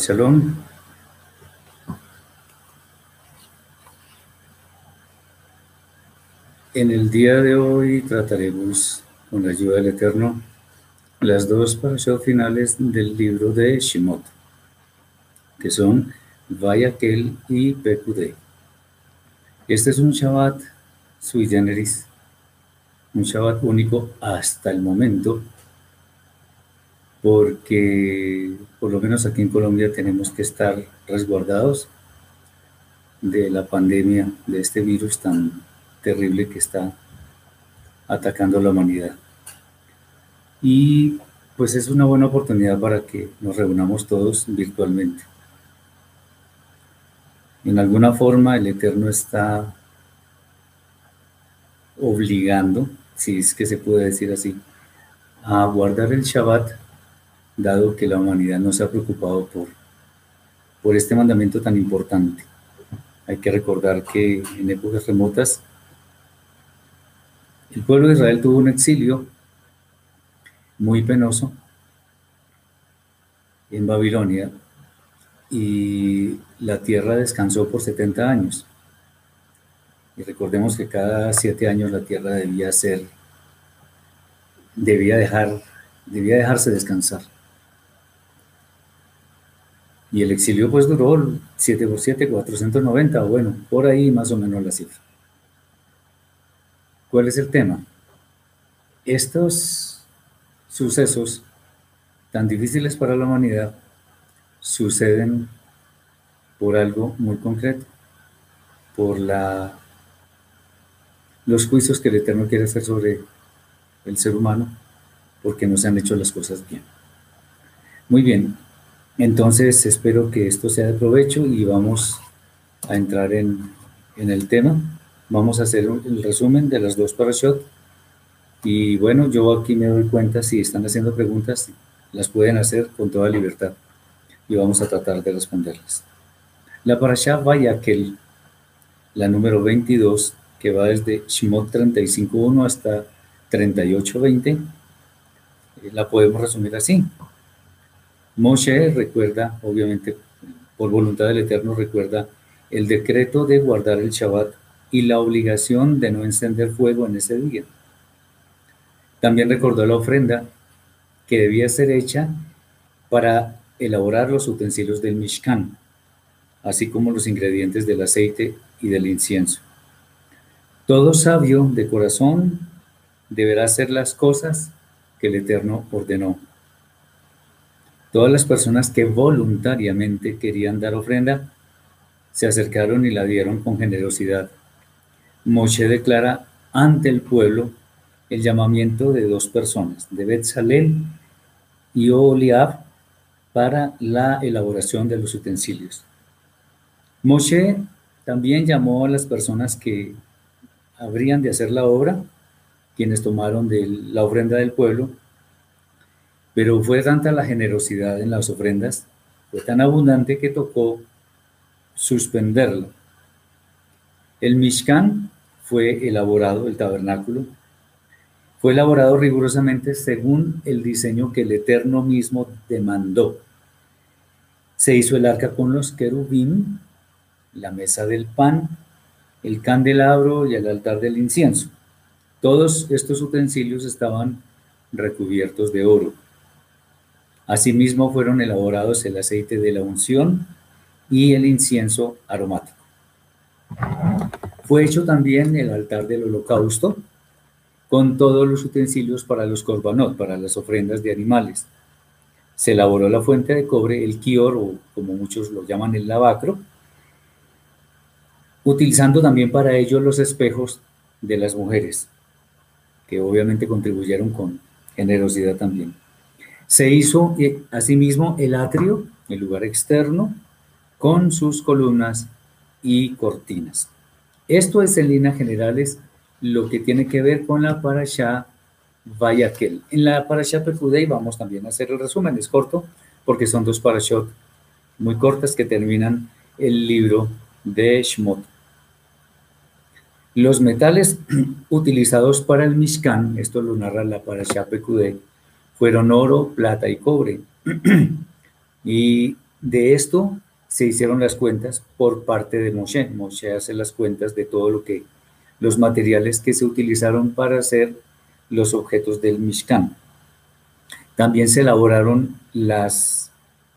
Shalom. En el día de hoy trataremos, con la ayuda del Eterno, las dos parashot finales del libro de Shemot, que son Vayakel y Pekudei. Este es un Shabbat sui generis, un Shabbat único hasta el momento porque por lo menos aquí en Colombia tenemos que estar resguardados de la pandemia, de este virus tan terrible que está atacando a la humanidad. Y pues es una buena oportunidad para que nos reunamos todos virtualmente. En alguna forma el Eterno está obligando, si es que se puede decir así, a guardar el Shabbat dado que la humanidad no se ha preocupado por, por este mandamiento tan importante. Hay que recordar que en épocas remotas el pueblo de Israel tuvo un exilio muy penoso en Babilonia y la tierra descansó por 70 años. Y recordemos que cada siete años la tierra debía ser, debía dejar, debía dejarse descansar. Y el exilio pues duró 7 por 7, 490, bueno, por ahí más o menos la cifra. ¿Cuál es el tema? Estos sucesos tan difíciles para la humanidad suceden por algo muy concreto, por la, los juicios que el Eterno quiere hacer sobre el ser humano, porque no se han hecho las cosas bien. Muy bien, entonces espero que esto sea de provecho y vamos a entrar en, el tema. Vamos a hacer el resumen de las dos parashot. Y bueno, yo aquí me doy cuenta si están haciendo preguntas, las pueden hacer con toda libertad y vamos a tratar de responderlas. La parashá Vayakel, la número 22, que va desde Shimot 35.1 hasta 38.20, eh, la podemos resumir así. Moshe recuerda, obviamente, por voluntad del Eterno, recuerda el decreto de guardar el Shabbat y la obligación de no encender fuego en ese día. También recordó la ofrenda que debía ser hecha para elaborar los utensilios del Mishkan, así como los ingredientes del aceite y del incienso. Todo sabio de corazón deberá hacer las cosas que el Eterno ordenó Todas las personas que voluntariamente querían dar ofrenda se acercaron y la dieron con generosidad. Moshe declara ante el pueblo el llamamiento de dos personas, de Betzalel y Oliab, para la elaboración de los utensilios. Moshe también llamó a las personas que habrían de hacer la obra, quienes tomaron de la ofrenda del pueblo, pero fue tanta la generosidad en las ofrendas, fue tan abundante que tocó suspenderlo. El Mishkan fue elaborado, el tabernáculo, fue elaborado rigurosamente según el diseño que el Eterno mismo demandó. Se hizo el arca con los querubín, la mesa del pan, el candelabro y el altar del incienso. Todos estos utensilios estaban recubiertos de oro. Asimismo fueron elaborados el aceite de la unción y el incienso aromático. Fue hecho también el altar del holocausto con todos los utensilios para los korbanot, para las ofrendas de animales. Se elaboró la fuente de cobre, el kior, o como muchos lo llaman el lavacro, utilizando también para ello los espejos de las mujeres, que obviamente contribuyeron con generosidad también. Se hizo eh, asimismo el atrio, el lugar externo, con sus columnas y cortinas. Esto es en líneas generales lo que tiene que ver con la parasha Vayakel. En la parasha Pekudei vamos también a hacer el resumen, es corto, porque son dos parashot muy cortas que terminan el libro de Shmot. Los metales utilizados para el Mishkan, esto lo narra la parasha Pekudei, fueron oro, plata y cobre. y de esto se hicieron las cuentas por parte de Moshe. Moshe hace las cuentas de todo lo que, los materiales que se utilizaron para hacer los objetos del Mishkan. También se elaboraron las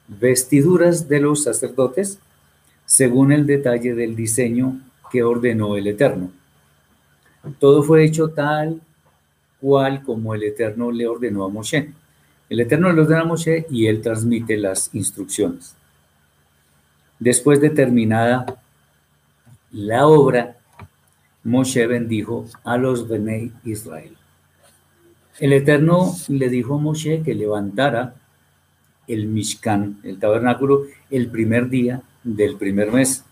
vestiduras de los sacerdotes según el detalle del diseño que ordenó el Eterno. Todo fue hecho tal cual como el Eterno le ordenó a Moshe. El Eterno le ordena a Moshe y él transmite las instrucciones. Después de terminada la obra, Moshe bendijo a los Benei Israel. El Eterno le dijo a Moshe que levantara el Mishkan, el tabernáculo, el primer día del primer mes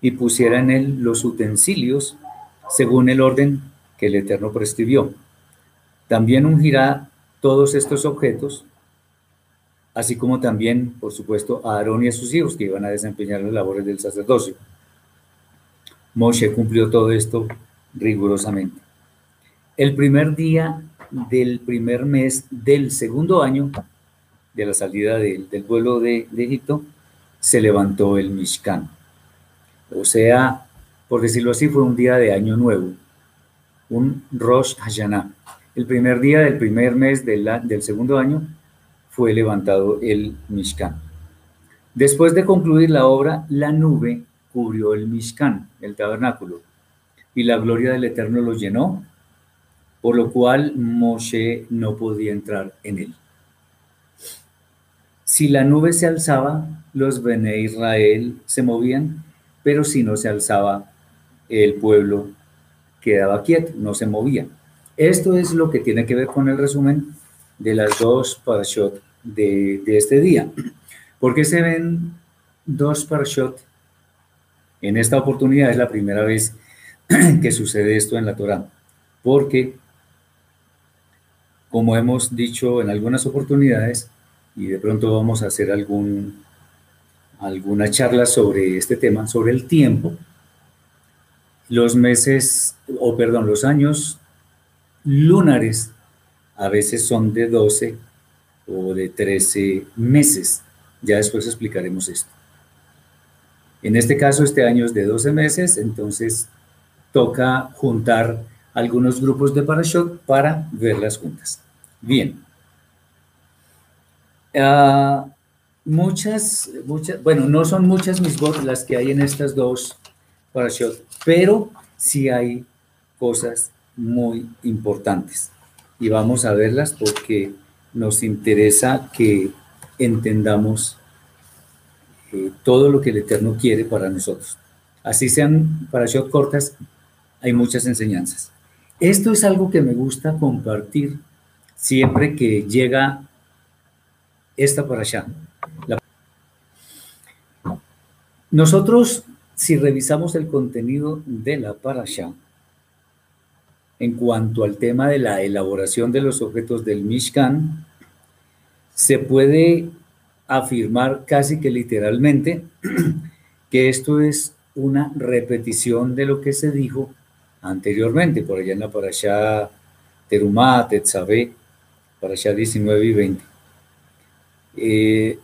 y pusiera en él los utensilios según el orden que el Eterno prescribió. También ungirá todos estos objetos así como también, por supuesto, a Aarón y a sus hijos que iban a desempeñar las labores del sacerdocio. Moshe cumplió todo esto rigurosamente. El primer día del primer mes del segundo año de la salida del pueblo de, Egipto, se levantó el Mishkan. O sea, por decirlo así, fue un día de año nuevo, un Rosh Hashanah. El primer día del primer mes del, segundo año fue levantado el Mishkan. Después de concluir la obra, la nube cubrió el Mishkan, el tabernáculo, y la gloria del Eterno lo llenó, por lo cual Moshe no podía entrar en él. Si la nube se alzaba, los Bene Israel se movían, pero si no se alzaba, el pueblo quedaba quieto, no se movía. Esto es lo que tiene que ver con el resumen de las dos parashot de, este día. ¿Por qué se ven dos parashot? En esta oportunidad es la primera vez que sucede esto en la Torah, porque, como hemos dicho en algunas oportunidades, y de pronto vamos a hacer alguna charla sobre este tema, sobre el tiempo, los meses, o perdón, los años lunares a veces son de 12 o de 13 meses. Ya después explicaremos esto. En este caso, este año es de 12 meses, entonces toca juntar algunos grupos de Parashot para verlas juntas. Bien. Ah, muchas, muchas, bueno, no son muchas mis votos las que hay en estas dos Parashot, pero sí hay cosas muy importantes y vamos a verlas porque nos interesa que entendamos eh, todo lo que el Eterno quiere para nosotros. Así sean para shot cortas, hay muchas enseñanzas. Esto es algo que me gusta compartir siempre que llega esta para allá. Nosotros, si revisamos el contenido de la parasha, en cuanto al tema de la elaboración de los objetos del Mishkan, se puede afirmar casi que literalmente que esto es una repetición de lo que se dijo anteriormente, por allá en la Parashá Terumá, Tetzabé, Parashá 19 y 20. Eh,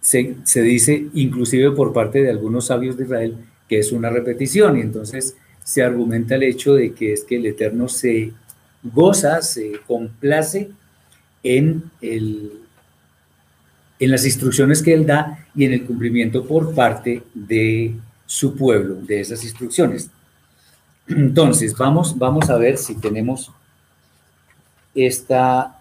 se, se, dice, inclusive por parte de algunos sabios de Israel, que es una repetición, y entonces se argumenta el hecho de que es que el Eterno se goza, se complace en, el, en las instrucciones que Él da y en el cumplimiento por parte de su pueblo, de esas instrucciones. Entonces, vamos, vamos a ver si tenemos esta,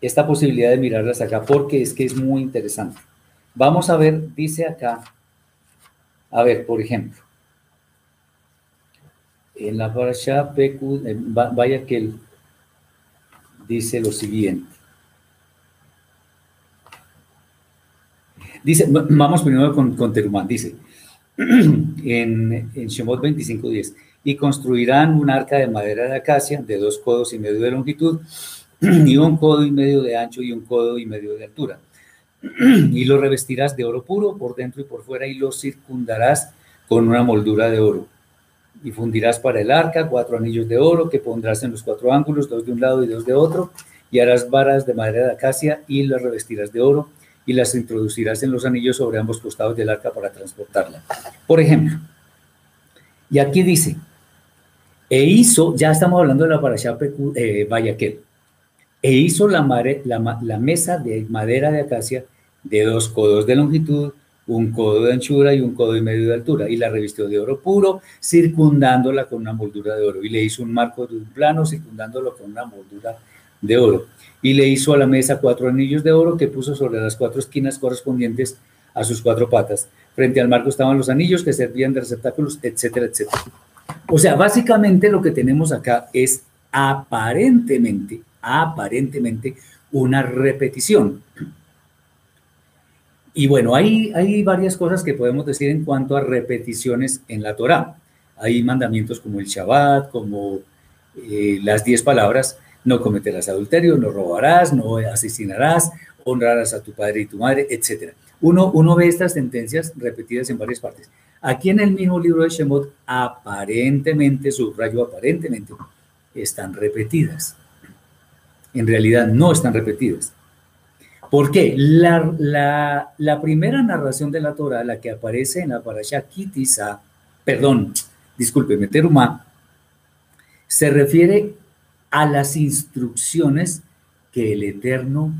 esta posibilidad de mirarlas acá, porque es que es muy interesante. Vamos a ver, dice acá, a ver, por ejemplo, en la parasha Peku, vaya que dice lo siguiente. Dice, vamos primero con, con Terumán, dice, en, en Shemot 25.10, y construirán un arca de madera de acacia de dos codos y medio de longitud y un codo y medio de ancho y un codo y medio de altura. Y lo revestirás de oro puro por dentro y por fuera y lo circundarás con una moldura de oro. Y fundirás para el arca cuatro anillos de oro que pondrás en los cuatro ángulos, dos de un lado y dos de otro, y harás varas de madera de acacia y las revestirás de oro y las introducirás en los anillos sobre ambos costados del arca para transportarla. Por ejemplo, y aquí dice, e hizo, ya estamos hablando de la parasha eh, e hizo la, mesa de madera de acacia de dos codos de longitud, un codo de anchura y un codo y medio de altura, y la revistió de oro puro, circundándola con una moldura de oro, y le hizo un marco de un plano, circundándolo con una moldura de oro, y le hizo a la mesa cuatro anillos de oro que puso sobre las cuatro esquinas correspondientes a sus cuatro patas. Frente al marco estaban los anillos que servían de receptáculos, etcétera, etcétera. O sea, básicamente lo que tenemos acá es aparentemente aparentemente una repetición. Y bueno, hay, varias cosas que podemos decir en cuanto a repeticiones en la Torah. Hay mandamientos como el Shabbat, como eh, las diez palabras, no cometerás adulterio, no robarás, no asesinarás, honrarás a tu padre y tu madre, etc. Uno, uno ve estas sentencias repetidas en varias partes. Aquí en el mismo libro de Shemot, aparentemente, subrayo aparentemente, están repetidas en realidad no están repetidas. ¿Por qué? La, primera narración de la Torah, la que aparece en la parasha Kitisa, perdón, discúlpeme, Terumá, se refiere a las instrucciones que el Eterno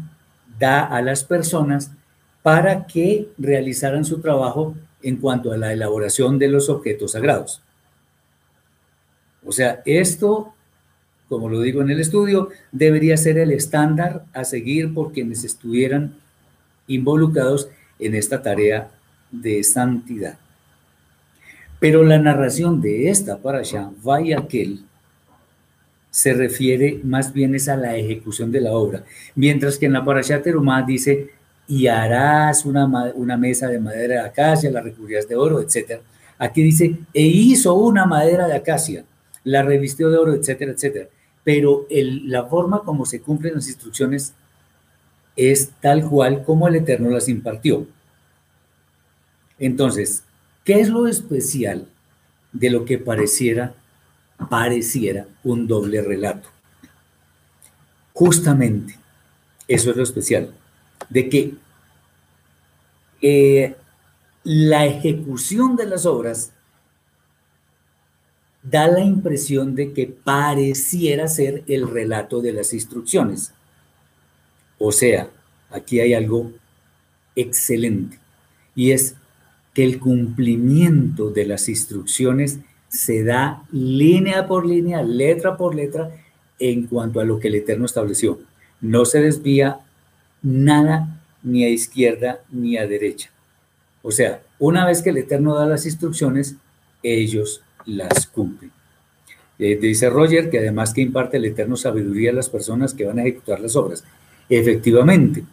da a las personas para que realizaran su trabajo en cuanto a la elaboración de los objetos sagrados. O sea, esto como lo digo en el estudio, debería ser el estándar a seguir por quienes estuvieran involucrados en esta tarea de santidad. Pero la narración de esta parasha, vaya aquel, se refiere más bien es a la ejecución de la obra, mientras que en la parasha Terumá dice, y harás una, una mesa de madera de acacia, la recubrirás de oro, etc. Aquí dice, e hizo una madera de acacia, la revistió de oro, etcétera, etcétera pero la forma como se cumplen las instrucciones es tal cual como el Eterno las impartió. Entonces, ¿qué es lo especial de lo que pareciera, pareciera un doble relato? Justamente, eso es lo especial, de que eh, la ejecución de las obras da la impresión de que pareciera ser el relato de las instrucciones. O sea, aquí hay algo excelente y es que el cumplimiento de las instrucciones se da línea por línea, letra por letra, en cuanto a lo que el Eterno estableció. No se desvía nada ni a izquierda ni a derecha. O sea, una vez que el Eterno da las instrucciones, ellos las cumple. Eh, dice Roger que además que imparte el Eterno sabiduría a las personas que van a ejecutar las obras. Efectivamente,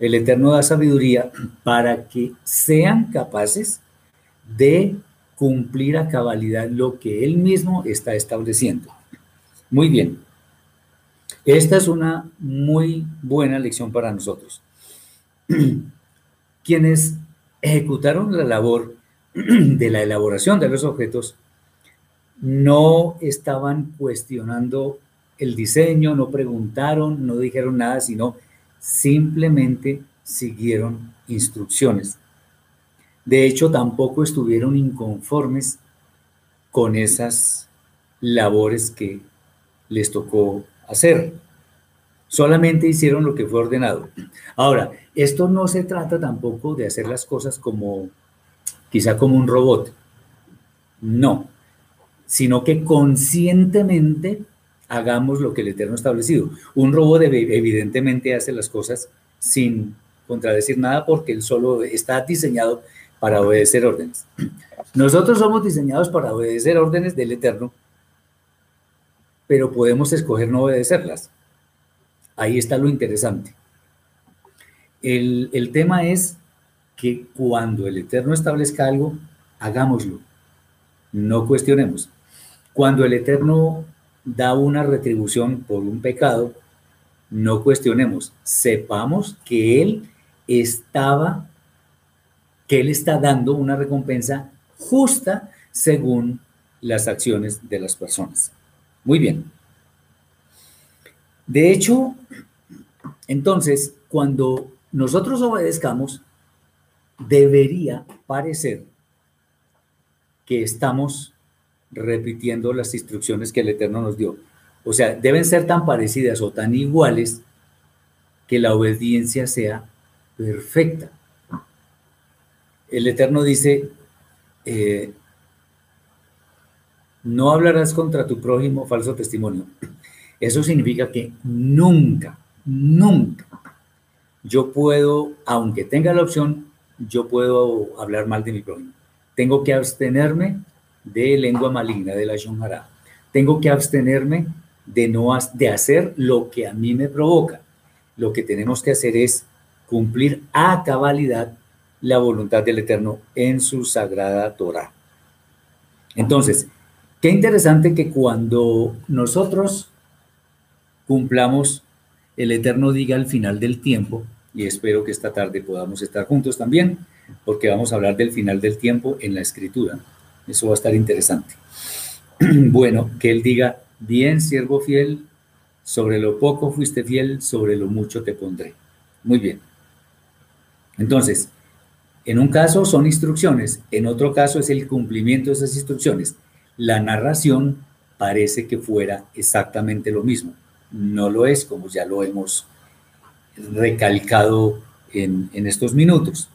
el Eterno da sabiduría para que sean capaces de cumplir a cabalidad lo que Él mismo está estableciendo. Muy bien. Esta es una muy buena lección para nosotros. Quienes ejecutaron la labor de la elaboración de los objetos no estaban cuestionando el diseño, no preguntaron, no dijeron nada, sino simplemente siguieron instrucciones. De hecho, tampoco estuvieron inconformes con esas labores que les tocó hacer. Solamente hicieron lo que fue ordenado. Ahora, esto no se trata tampoco de hacer las cosas como, quizá como un robot. No, sino que conscientemente hagamos lo que el Eterno ha establecido. Un robot evidentemente hace las cosas sin contradecir nada porque él solo está diseñado para obedecer órdenes. Nosotros somos diseñados para obedecer órdenes del Eterno, pero podemos escoger no obedecerlas. Ahí está lo interesante. El, el tema es que cuando el Eterno establezca algo, hagámoslo. No cuestionemos. Cuando el Eterno da una retribución por un pecado, no cuestionemos. Sepamos que Él estaba, que Él está dando una recompensa justa según las acciones de las personas. Muy bien. De hecho, entonces, cuando nosotros obedezcamos, debería parecer que estamos repitiendo las instrucciones que el Eterno nos dio. O sea, deben ser tan parecidas o tan iguales que la obediencia sea perfecta. El Eterno dice, eh, no hablarás contra tu prójimo falso testimonio. Eso significa que nunca, nunca yo puedo, aunque tenga la opción, yo puedo hablar mal de mi prójimo. Tengo que abstenerme de lengua maligna, de la shonjara. Tengo que abstenerme de, no, de hacer lo que a mí me provoca. Lo que tenemos que hacer es cumplir a cabalidad la voluntad del Eterno en su sagrada Torah. Entonces, qué interesante que cuando nosotros cumplamos, el Eterno diga al final del tiempo, y espero que esta tarde podamos estar juntos también, porque vamos a hablar del final del tiempo en la escritura. Eso va a estar interesante. Bueno, que Él diga, bien, siervo fiel, sobre lo poco fuiste fiel, sobre lo mucho te pondré. Muy bien. Entonces, en un caso son instrucciones, en otro caso es el cumplimiento de esas instrucciones. La narración parece que fuera exactamente lo mismo. No lo es, como ya lo hemos recalcado en, estos minutos.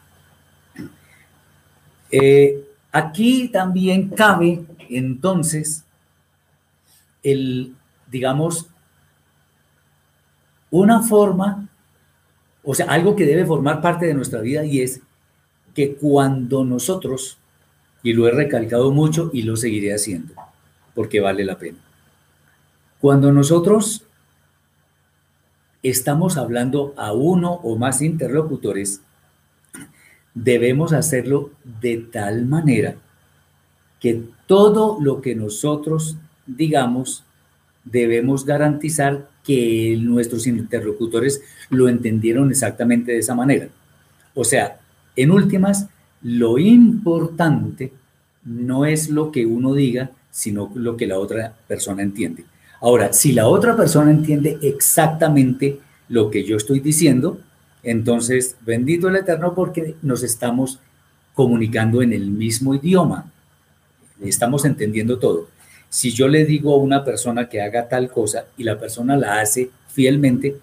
Eh, aquí también cabe entonces el, digamos, una forma, o sea, algo que debe formar parte de nuestra vida y es que cuando nosotros, y lo he recalcado mucho y lo seguiré haciendo, porque vale la pena, cuando nosotros estamos hablando a uno o más interlocutores, debemos hacerlo de tal manera que todo lo que nosotros digamos debemos garantizar que nuestros interlocutores lo entendieron exactamente de esa manera. O sea, en últimas, lo importante no es lo que uno diga, sino lo que la otra persona entiende. Ahora, si la otra persona entiende exactamente lo que yo estoy diciendo, entonces bendito el Eterno porque nos estamos comunicando en el mismo idioma. Estamos entendiendo todo. Si yo le digo a una persona que haga tal cosa y la persona la hace fielmente,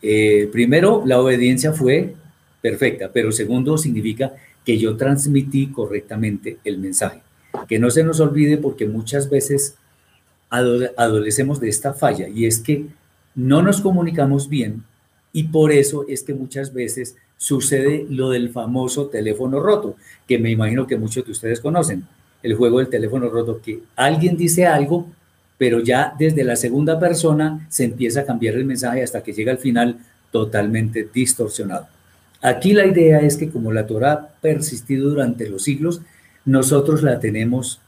eh, primero, la obediencia fue perfecta, pero segundo, significa que yo transmití correctamente el mensaje. Que no se nos olvide porque muchas veces adolecemos de esta falla y es que no nos comunicamos bien y por eso es que muchas veces sucede lo del famoso teléfono roto, que me imagino que muchos de ustedes conocen, el juego del teléfono roto, que alguien dice algo, pero ya desde la segunda persona se empieza a cambiar el mensaje hasta que llega al final totalmente distorsionado. Aquí la idea es que como la Torah ha persistido durante los siglos, nosotros la tenemos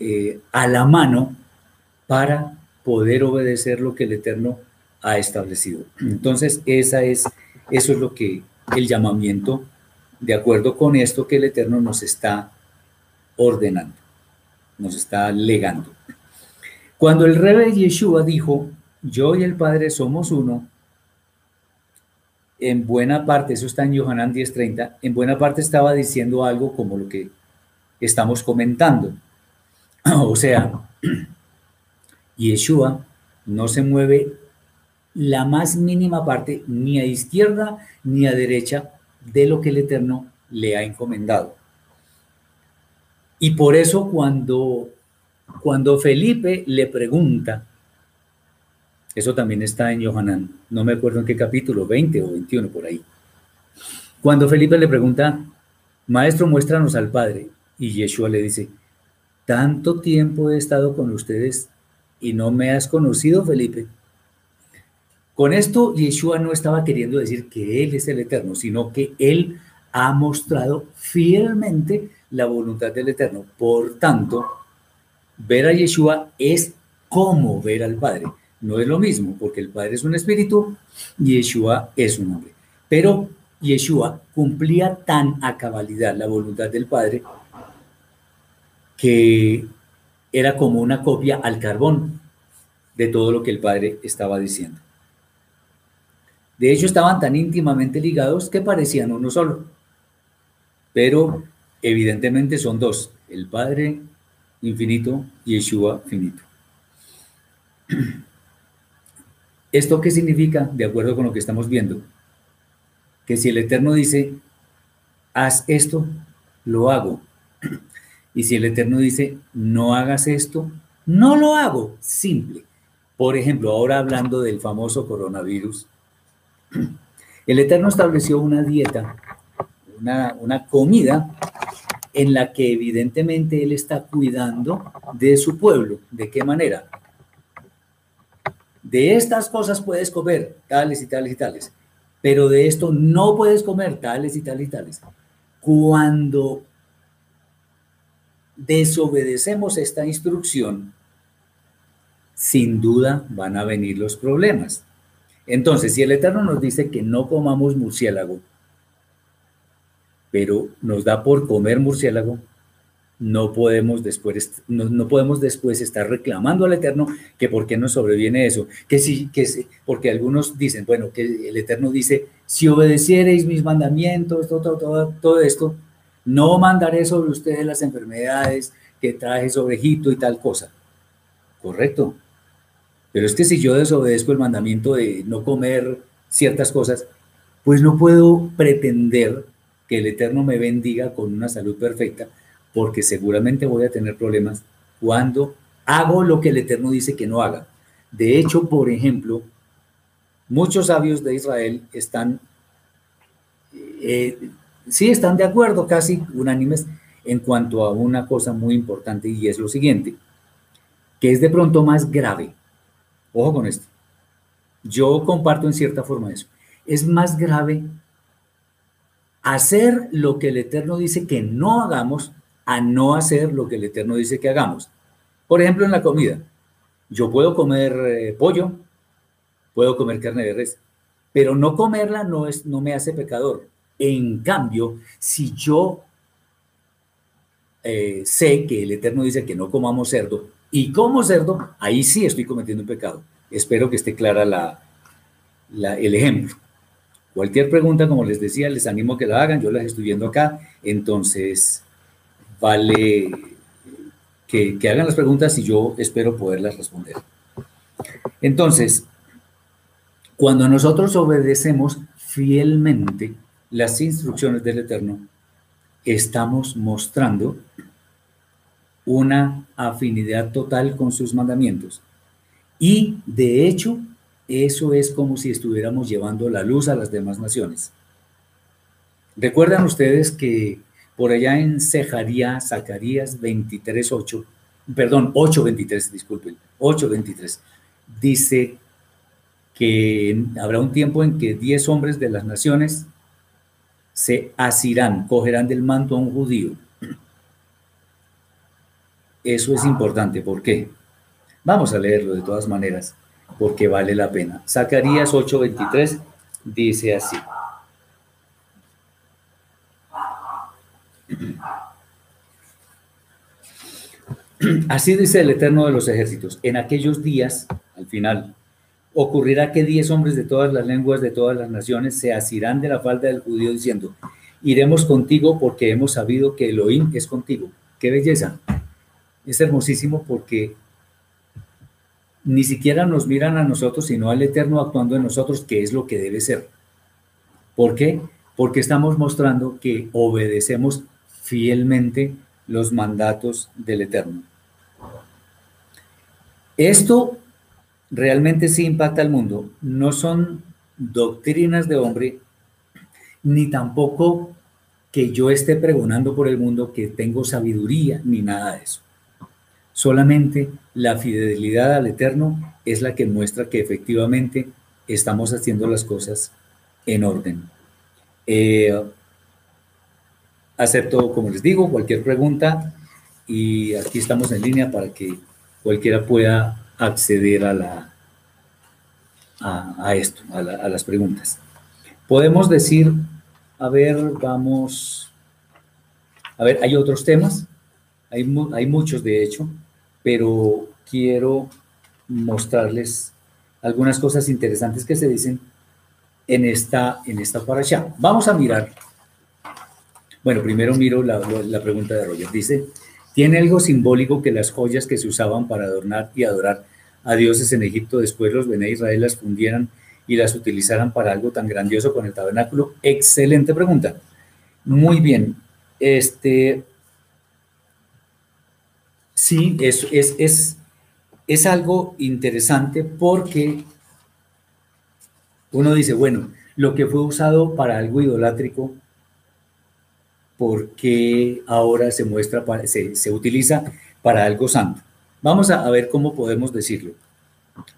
eh, a la mano para poder obedecer lo que el Eterno ha establecido. Entonces, esa es, eso es lo que el llamamiento, de acuerdo con esto que el Eterno nos está ordenando, nos está legando. Cuando el rey Yeshua dijo, yo y el Padre somos uno, en buena parte, eso está en Yohanan 10:30, en buena parte estaba diciendo algo como lo que estamos comentando. O sea, Yeshua no se mueve la más mínima parte ni a izquierda ni a derecha de lo que el Eterno le ha encomendado. Y por eso cuando, cuando Felipe le pregunta, eso también está en Yohanan, no me acuerdo en qué capítulo, 20 o 21 por ahí. Cuando Felipe le pregunta, Maestro, muéstranos al Padre. Y Yeshua le dice, tanto tiempo he estado con ustedes y no me has conocido, Felipe. Con esto, Yeshua no estaba queriendo decir que Él es el Eterno, sino que Él ha mostrado fielmente la voluntad del Eterno. Por tanto, ver a Yeshua es como ver al Padre. No es lo mismo, porque el Padre es un espíritu y Yeshua es un hombre. Pero Yeshua cumplía tan a cabalidad la voluntad del Padre que era como una copia al carbón de todo lo que el Padre estaba diciendo. De hecho, estaban tan íntimamente ligados que parecían uno solo. Pero evidentemente son dos, el Padre infinito y Yeshua finito. ¿Esto qué significa, de acuerdo con lo que estamos viendo? Que si el Eterno dice, haz esto, lo hago. Y si el Eterno dice, no hagas esto, no lo hago. Simple. Por ejemplo, ahora hablando del famoso coronavirus, el Eterno estableció una dieta, una, una comida en la que evidentemente Él está cuidando de su pueblo. ¿De qué manera? De estas cosas puedes comer, tales y tales y tales, pero de esto no puedes comer, tales y tales y tales. Cuando desobedecemos esta instrucción, sin duda van a venir los problemas. Entonces, si el Eterno nos dice que no comamos murciélago, pero nos da por comer murciélago, no podemos después, no, podemos después estar reclamando al Eterno que por qué nos sobreviene eso, que sí, que sí, porque algunos dicen, bueno, que el Eterno dice, si obedeciereis mis mandamientos, todo, todo, todo esto, no mandaré sobre ustedes las enfermedades que traje sobre Egipto y tal cosa. Correcto. Pero es que si yo desobedezco el mandamiento de no comer ciertas cosas, pues no puedo pretender que el Eterno me bendiga con una salud perfecta, porque seguramente voy a tener problemas cuando hago lo que el Eterno dice que no haga. De hecho, por ejemplo, muchos sabios de Israel están, eh, sí están de acuerdo, casi unánimes, en cuanto a una cosa muy importante y es lo siguiente, que es de pronto más grave. Ojo con esto. Yo comparto en cierta forma eso. Es más grave hacer lo que el Eterno dice que no hagamos a no hacer lo que el Eterno dice que hagamos. Por ejemplo, en la comida. Yo puedo comer eh, pollo, puedo comer carne de res, pero no comerla no, es, no me hace pecador. En cambio, si yo eh, sé que el Eterno dice que no comamos cerdo y como cerdo, ahí sí estoy cometiendo un pecado. Espero que esté clara la, el ejemplo. Cualquier pregunta, como les decía, les animo a que la hagan, yo las estoy viendo acá, entonces vale que, que hagan las preguntas y yo espero poderlas responder. Entonces, cuando nosotros obedecemos fielmente las instrucciones del Eterno, estamos mostrando una afinidad total con sus mandamientos. Y de hecho, eso es como si estuviéramos llevando la luz a las demás naciones. Recuerdan ustedes que por allá en Cejaría, Zacarías 23.8, perdón, 8.23, disculpen, 8.23, dice que habrá un tiempo en que 10 hombres de las naciones se asirán, cogerán del manto a un judío. Eso es importante, ¿por qué? Vamos a leerlo de todas maneras porque vale la pena. Zacarías 8:23 dice así. Así dice el Eterno de los ejércitos, en aquellos días, al final, ocurrirá que diez hombres de todas las lenguas de todas las naciones se asirán de la falda del judío diciendo, iremos contigo porque hemos sabido que Elohim es contigo. ¡Qué belleza! Es hermosísimo porque ni siquiera nos miran a nosotros, sino al Eterno actuando en nosotros, que es lo que debe ser. ¿Por qué? Porque estamos mostrando que obedecemos fielmente los mandatos del Eterno. Esto realmente sí impacta al mundo. No son doctrinas de hombre, ni tampoco que yo esté pregonando por el mundo que tengo sabiduría, ni nada de eso. Solamente la fidelidad al Eterno es la que muestra que efectivamente estamos haciendo las cosas en orden. Eh, acepto, como les digo, cualquier pregunta y aquí estamos en línea para que cualquiera pueda acceder a, la, a, esto, a, las preguntas. Podemos decir, a ver, vamos, a ver, hay otros temas, hay, hay muchos de hecho, pero quiero mostrarles algunas cosas interesantes que se dicen en esta, en esta. Vamos a mirar. Bueno, primero miro la, la pregunta de Roger. Dice, ¿tiene algo simbólico que las joyas que se usaban para adornar y adorar a dioses en Egipto después los Bene Israel las fundieran y las utilizaran para algo tan grandioso con el tabernáculo? Excelente pregunta. Muy bien. Este, sí, es, es, es, es algo interesante porque uno dice, bueno, lo que fue usado para algo idolátrico, ¿por qué ahora se muestra, se, se utiliza para algo santo? Vamos a, a ver cómo podemos decirlo.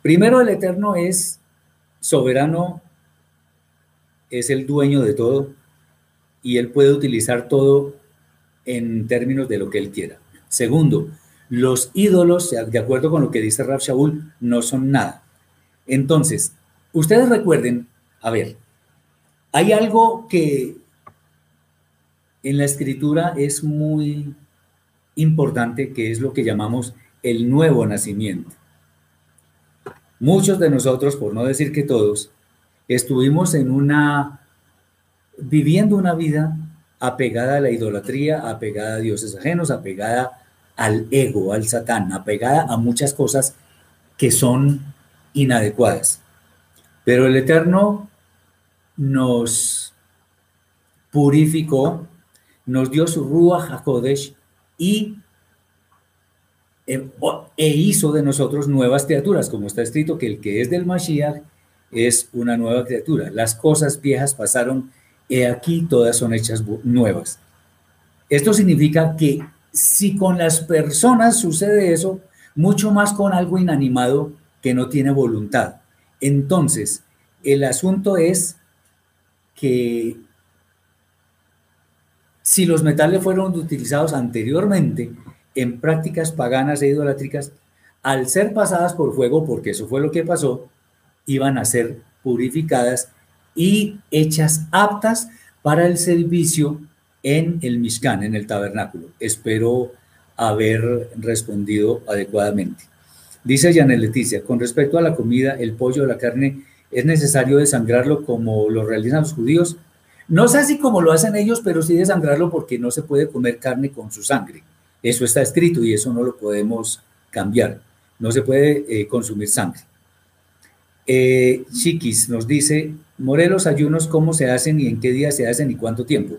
Primero, el Eterno es soberano, es el dueño de todo y él puede utilizar todo en términos de lo que él quiera. Segundo, los ídolos, de acuerdo con lo que dice Rab Shaul, no son nada. Entonces, ustedes recuerden, a ver, hay algo que en la escritura es muy importante, que es lo que llamamos el nuevo nacimiento. Muchos de nosotros, por no decir que todos, estuvimos en una, viviendo una vida apegada a la idolatría, apegada a dioses ajenos, apegada al ego, al satán, apegada a muchas cosas que son inadecuadas. Pero el Eterno nos purificó, nos dio su Ruach HaKodesh y e, e hizo de nosotros nuevas criaturas, como está escrito que el que es del Mashiach es una nueva criatura. Las cosas viejas pasaron, he aquí todas son hechas nuevas. Esto significa que si con las personas sucede eso, mucho más con algo inanimado que no tiene voluntad. Entonces, el asunto es que si los metales fueron utilizados anteriormente en prácticas paganas e idolátricas, al ser pasadas por fuego, porque eso fue lo que pasó, iban a ser purificadas y hechas aptas para el servicio en el Mishkan, en el tabernáculo. Espero haber respondido adecuadamente. Dice Janet Leticia, con respecto a la comida, el pollo, la carne, ¿es necesario desangrarlo como lo realizan los judíos? No sé si como lo hacen ellos, pero sí desangrarlo porque no se puede comer carne con su sangre. Eso está escrito y eso no lo podemos cambiar. No se puede eh, consumir sangre. Eh, Chiquis nos dice, Morelos, ayunos, ¿cómo se hacen y en qué día se hacen y cuánto tiempo?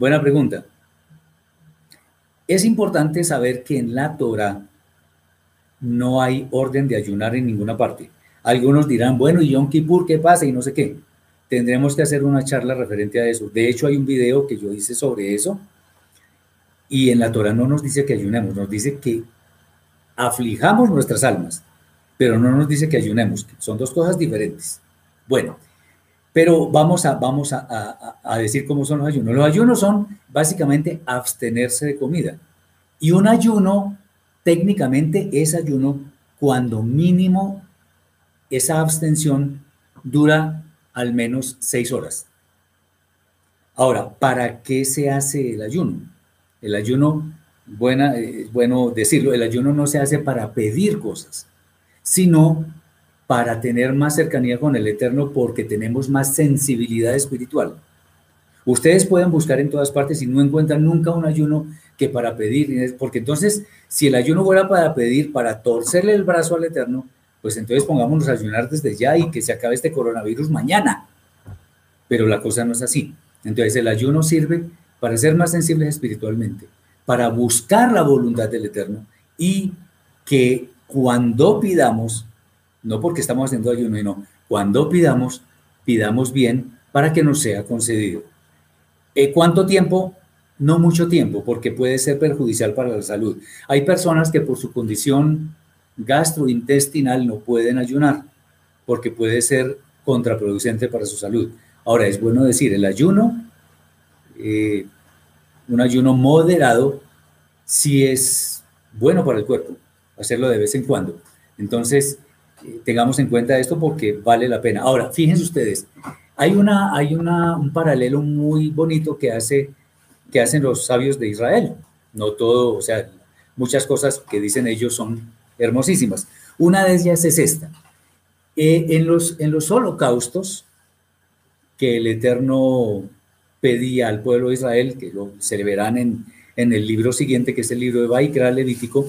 Buena pregunta. Es importante saber que en la Torah no hay orden de ayunar en ninguna parte. Algunos dirán, bueno, ¿y Yom Kippur qué pasa? Y no sé qué. Tendremos que hacer una charla referente a eso. De hecho, hay un video que yo hice sobre eso. Y en la Torah no nos dice que ayunemos, nos dice que aflijamos nuestras almas, pero no nos dice que ayunemos. Son dos cosas diferentes. Bueno, pero vamos a, vamos a, decir cómo son los ayunos. Los ayunos son básicamente abstenerse de comida. Y un ayuno técnicamente es ayuno cuando mínimo esa abstención dura al menos seis horas. Ahora, ¿para qué se hace el ayuno? El ayuno, es bueno decirlo, el ayuno no se hace para pedir cosas, sino para tener más cercanía con el Eterno porque tenemos más sensibilidad espiritual. Ustedes pueden buscar en todas partes y no encuentran nunca un ayuno que para pedir, porque entonces si el ayuno fuera para pedir, para torcerle el brazo al Eterno, pues entonces pongámonos a ayunar desde ya y que se acabe este coronavirus mañana. Pero la cosa no es así. Entonces el ayuno sirve para ser más sensibles espiritualmente, para buscar la voluntad del Eterno y que cuando pidamos no porque estamos haciendo ayuno, sino cuando pidamos, pidamos bien para que nos sea concedido. Eh, ¿Cuánto tiempo? No mucho tiempo, porque puede ser perjudicial para la salud. Hay personas que por su condición gastrointestinal no pueden ayunar, porque puede ser contraproducente para su salud. Ahora, es bueno decir, el ayuno, eh, un ayuno moderado, sí es bueno para el cuerpo, hacerlo de vez en cuando. Entonces, tengamos en cuenta esto porque vale la pena. Ahora, fíjense ustedes, hay, una, hay una, un paralelo muy bonito que, hace, que hacen los sabios de Israel. No todo, o sea, muchas cosas que dicen ellos son hermosísimas. Una de ellas es esta. Eh, en, los, en los holocaustos que el Eterno pedía al pueblo de Israel, que lo se verán en, en el libro siguiente, que es el libro de Baikra Levítico,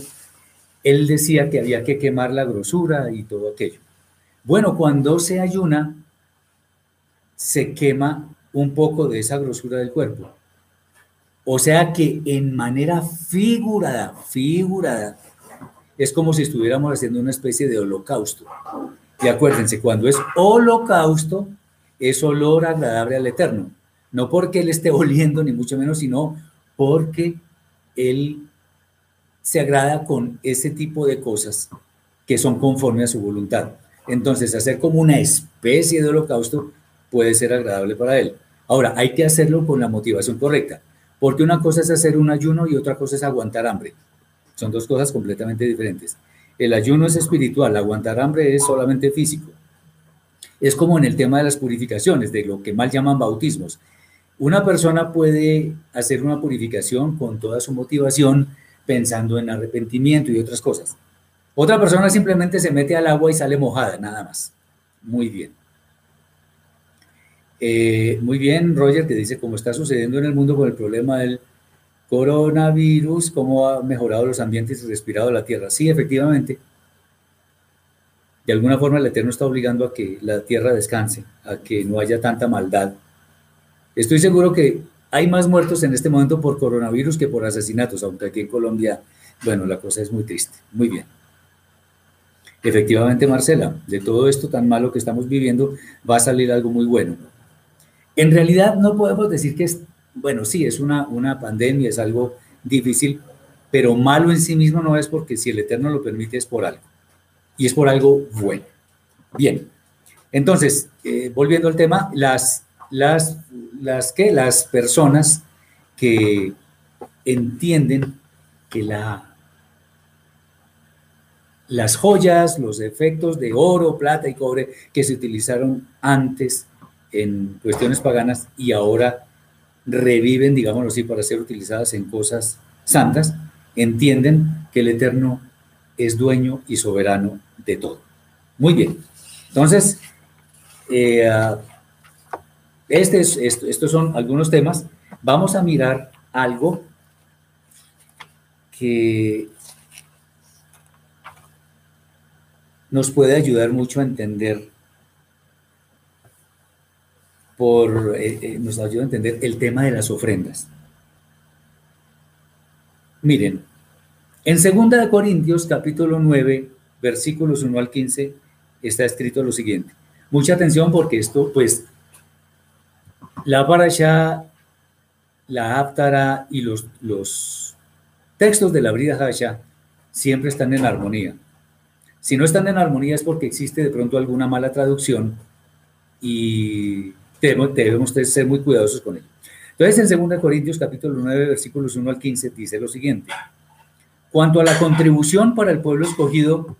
él decía que había que quemar la grosura y todo aquello. Bueno, cuando se ayuna, se quema un poco de esa grosura del cuerpo. O sea que en manera figurada, figurada, es como si estuviéramos haciendo una especie de holocausto. Y acuérdense, cuando es holocausto, es olor agradable al Eterno. No porque Él esté oliendo, ni mucho menos, sino porque Él se agrada con ese tipo de cosas que son conforme a su voluntad. Entonces, hacer como una especie de holocausto puede ser agradable para él. Ahora, hay que hacerlo con la motivación correcta, porque una cosa es hacer un ayuno y otra cosa es aguantar hambre. Son dos cosas completamente diferentes. El ayuno es espiritual, aguantar hambre es solamente físico. Es como en el tema de las purificaciones, de lo que mal llaman bautismos. Una persona puede hacer una purificación con toda su motivación, pensando en arrepentimiento y otras cosas. Otra persona simplemente se mete al agua y sale mojada, nada más. Muy bien. Eh, muy bien, Roger, que dice cómo está sucediendo en el mundo con el problema del coronavirus, cómo ha mejorado los ambientes y respirado la tierra. Sí, efectivamente. De alguna forma el Eterno está obligando a que la tierra descanse, a que no haya tanta maldad. Estoy seguro que hay más muertos en este momento por coronavirus que por asesinatos, aunque aquí en Colombia, bueno, la cosa es muy triste. Muy bien. Efectivamente, Marcela, de todo esto tan malo que estamos viviendo, va a salir algo muy bueno. En realidad no podemos decir que es, bueno, sí, es una, una pandemia, es algo difícil, pero malo en sí mismo no es porque si el Eterno lo permite es por algo. Y es por algo bueno. Bien, entonces, eh, volviendo al tema, las, las las que las personas que entienden que la, las joyas, los efectos de oro, plata y cobre que se utilizaron antes en cuestiones paganas y ahora reviven, digámoslo así, para ser utilizadas en cosas santas, entienden que el Eterno es dueño y soberano de todo. Muy bien. Entonces, eh, este estos son algunos temas. Vamos a mirar algo que nos puede ayudar mucho a entender por, eh, eh, nos ayuda a entender el tema de las ofrendas. Miren, en 2 Corintios capítulo 9, versículos 1 al 15, está escrito lo siguiente. Mucha atención porque esto pues la parasha, la aptara y los, los textos de la Brida Hasha siempre están en armonía. Si no están en armonía es porque existe de pronto alguna mala traducción y debemos, debemos ser muy cuidadosos con ello. Entonces, en 2 Corintios capítulo 9, versículos 1 al 15, dice lo siguiente. Cuanto a la contribución para el pueblo escogido,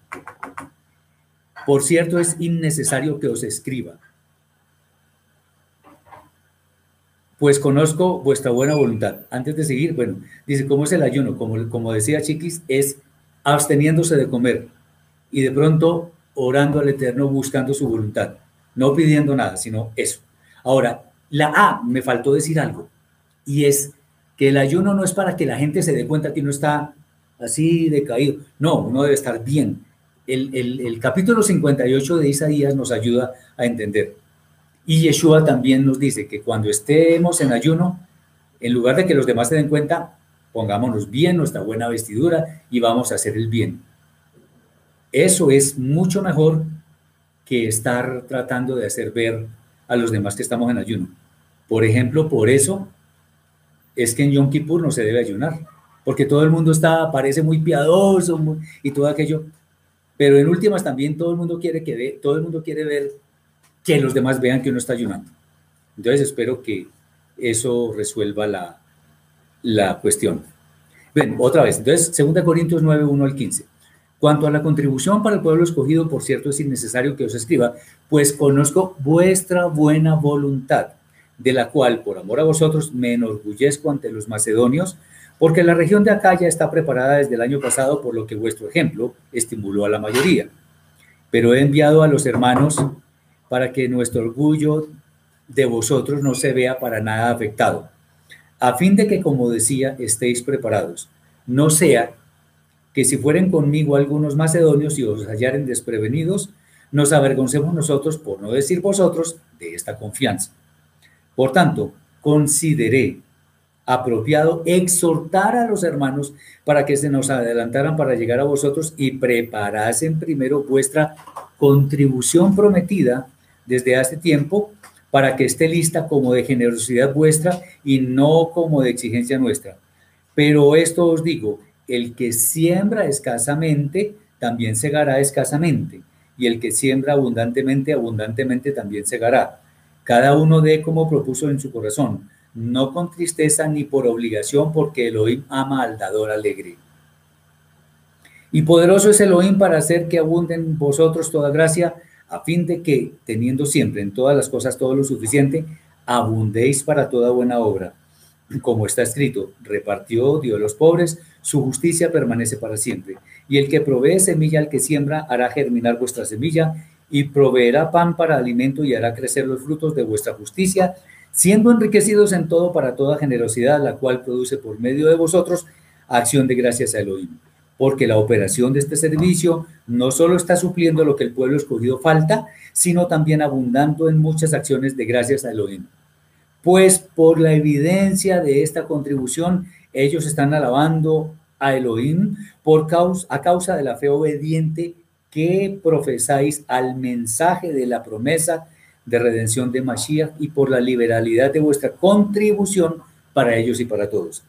por cierto, es innecesario que os escriba pues conozco vuestra buena voluntad. Antes de seguir, bueno, dice, ¿cómo es el ayuno? Como, decía Chiquis, es absteniéndose de comer y de pronto orando al Eterno buscando su voluntad, no pidiendo nada, sino eso. Ahora, la A, me faltó decir algo, y es que el ayuno no es para que la gente se dé cuenta que uno está así decaído, no, uno debe estar bien. El, el, el capítulo 58 de Isaías nos ayuda a entender. Y Yeshua también nos dice que cuando estemos en ayuno, en lugar de que los demás se den cuenta, pongámonos bien, nuestra buena vestidura y vamos a hacer el bien. Eso es mucho mejor que estar tratando de hacer ver a los demás que estamos en ayuno. Por ejemplo, por eso es que en Yom Kippur no se debe ayunar, porque todo el mundo está, parece muy piadoso y todo aquello, pero en últimas también todo el mundo quiere que ve, todo el mundo quiere ver que los demás vean que uno está ayunando. Entonces espero que eso resuelva la, la cuestión. Bien, otra vez, entonces 2 Corintios 9, 1 al 15. Cuanto a la contribución para el pueblo escogido, por cierto, es innecesario que os escriba, pues conozco vuestra buena voluntad, de la cual, por amor a vosotros, me enorgullezco ante los macedonios, porque la región de Acaya está preparada desde el año pasado, por lo que vuestro ejemplo estimuló a la mayoría. Pero he enviado a los hermanos para que nuestro orgullo de vosotros no se vea para nada afectado, a fin de que, como decía, estéis preparados. No sea que si fueren conmigo algunos macedonios y os hallaren desprevenidos, nos avergoncemos nosotros, por no decir vosotros, de esta confianza. Por tanto, consideré apropiado exhortar a los hermanos para que se nos adelantaran para llegar a vosotros y preparasen primero vuestra contribución prometida desde hace tiempo para que esté lista como de generosidad vuestra y no como de exigencia nuestra. Pero esto os digo, el que siembra escasamente, también segará escasamente, y el que siembra abundantemente, abundantemente también segará. Cada uno dé como propuso en su corazón, no con tristeza ni por obligación, porque Elohim ama al dador alegre. Y poderoso es Elohim para hacer que abunde en vosotros toda gracia, a fin de que, teniendo siempre en todas las cosas todo lo suficiente, abundéis para toda buena obra. Como está escrito, repartió, dio a los pobres, su justicia permanece para siempre. Y el que provee semilla al que siembra hará germinar vuestra semilla y proveerá pan para alimento y hará crecer los frutos de vuestra justicia, siendo enriquecidos en todo para toda generosidad, la cual produce por medio de vosotros acción de gracias a Elohim. Porque la operación de este servicio no solo está supliendo lo que el pueblo escogido falta, sino también abundando en muchas acciones de gracias a Elohim. Pues por la evidencia de esta contribución, ellos están alabando a Elohim por causa, a causa de la fe obediente que profesáis al mensaje de la promesa de redención de Mashiach y por la liberalidad de vuestra contribución para ellos y para todos.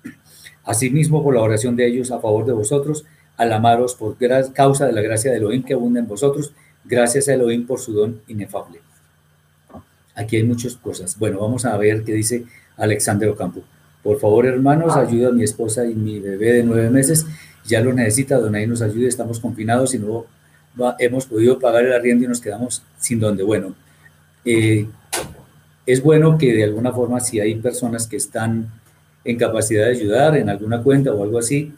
Asimismo, por la oración de ellos a favor de vosotros, al amaros por causa de la gracia de Elohim que abunda en vosotros, gracias a Elohim por su don inefable. Aquí hay muchas cosas. Bueno, vamos a ver qué dice Alexander Ocampo. Por favor, hermanos, ayuda a mi esposa y mi bebé de nueve meses. Ya lo necesita, don ahí nos ayude. Estamos confinados y no hemos podido pagar el arriendo y nos quedamos sin donde. Bueno, eh, es bueno que de alguna forma, si hay personas que están en capacidad de ayudar en alguna cuenta o algo así,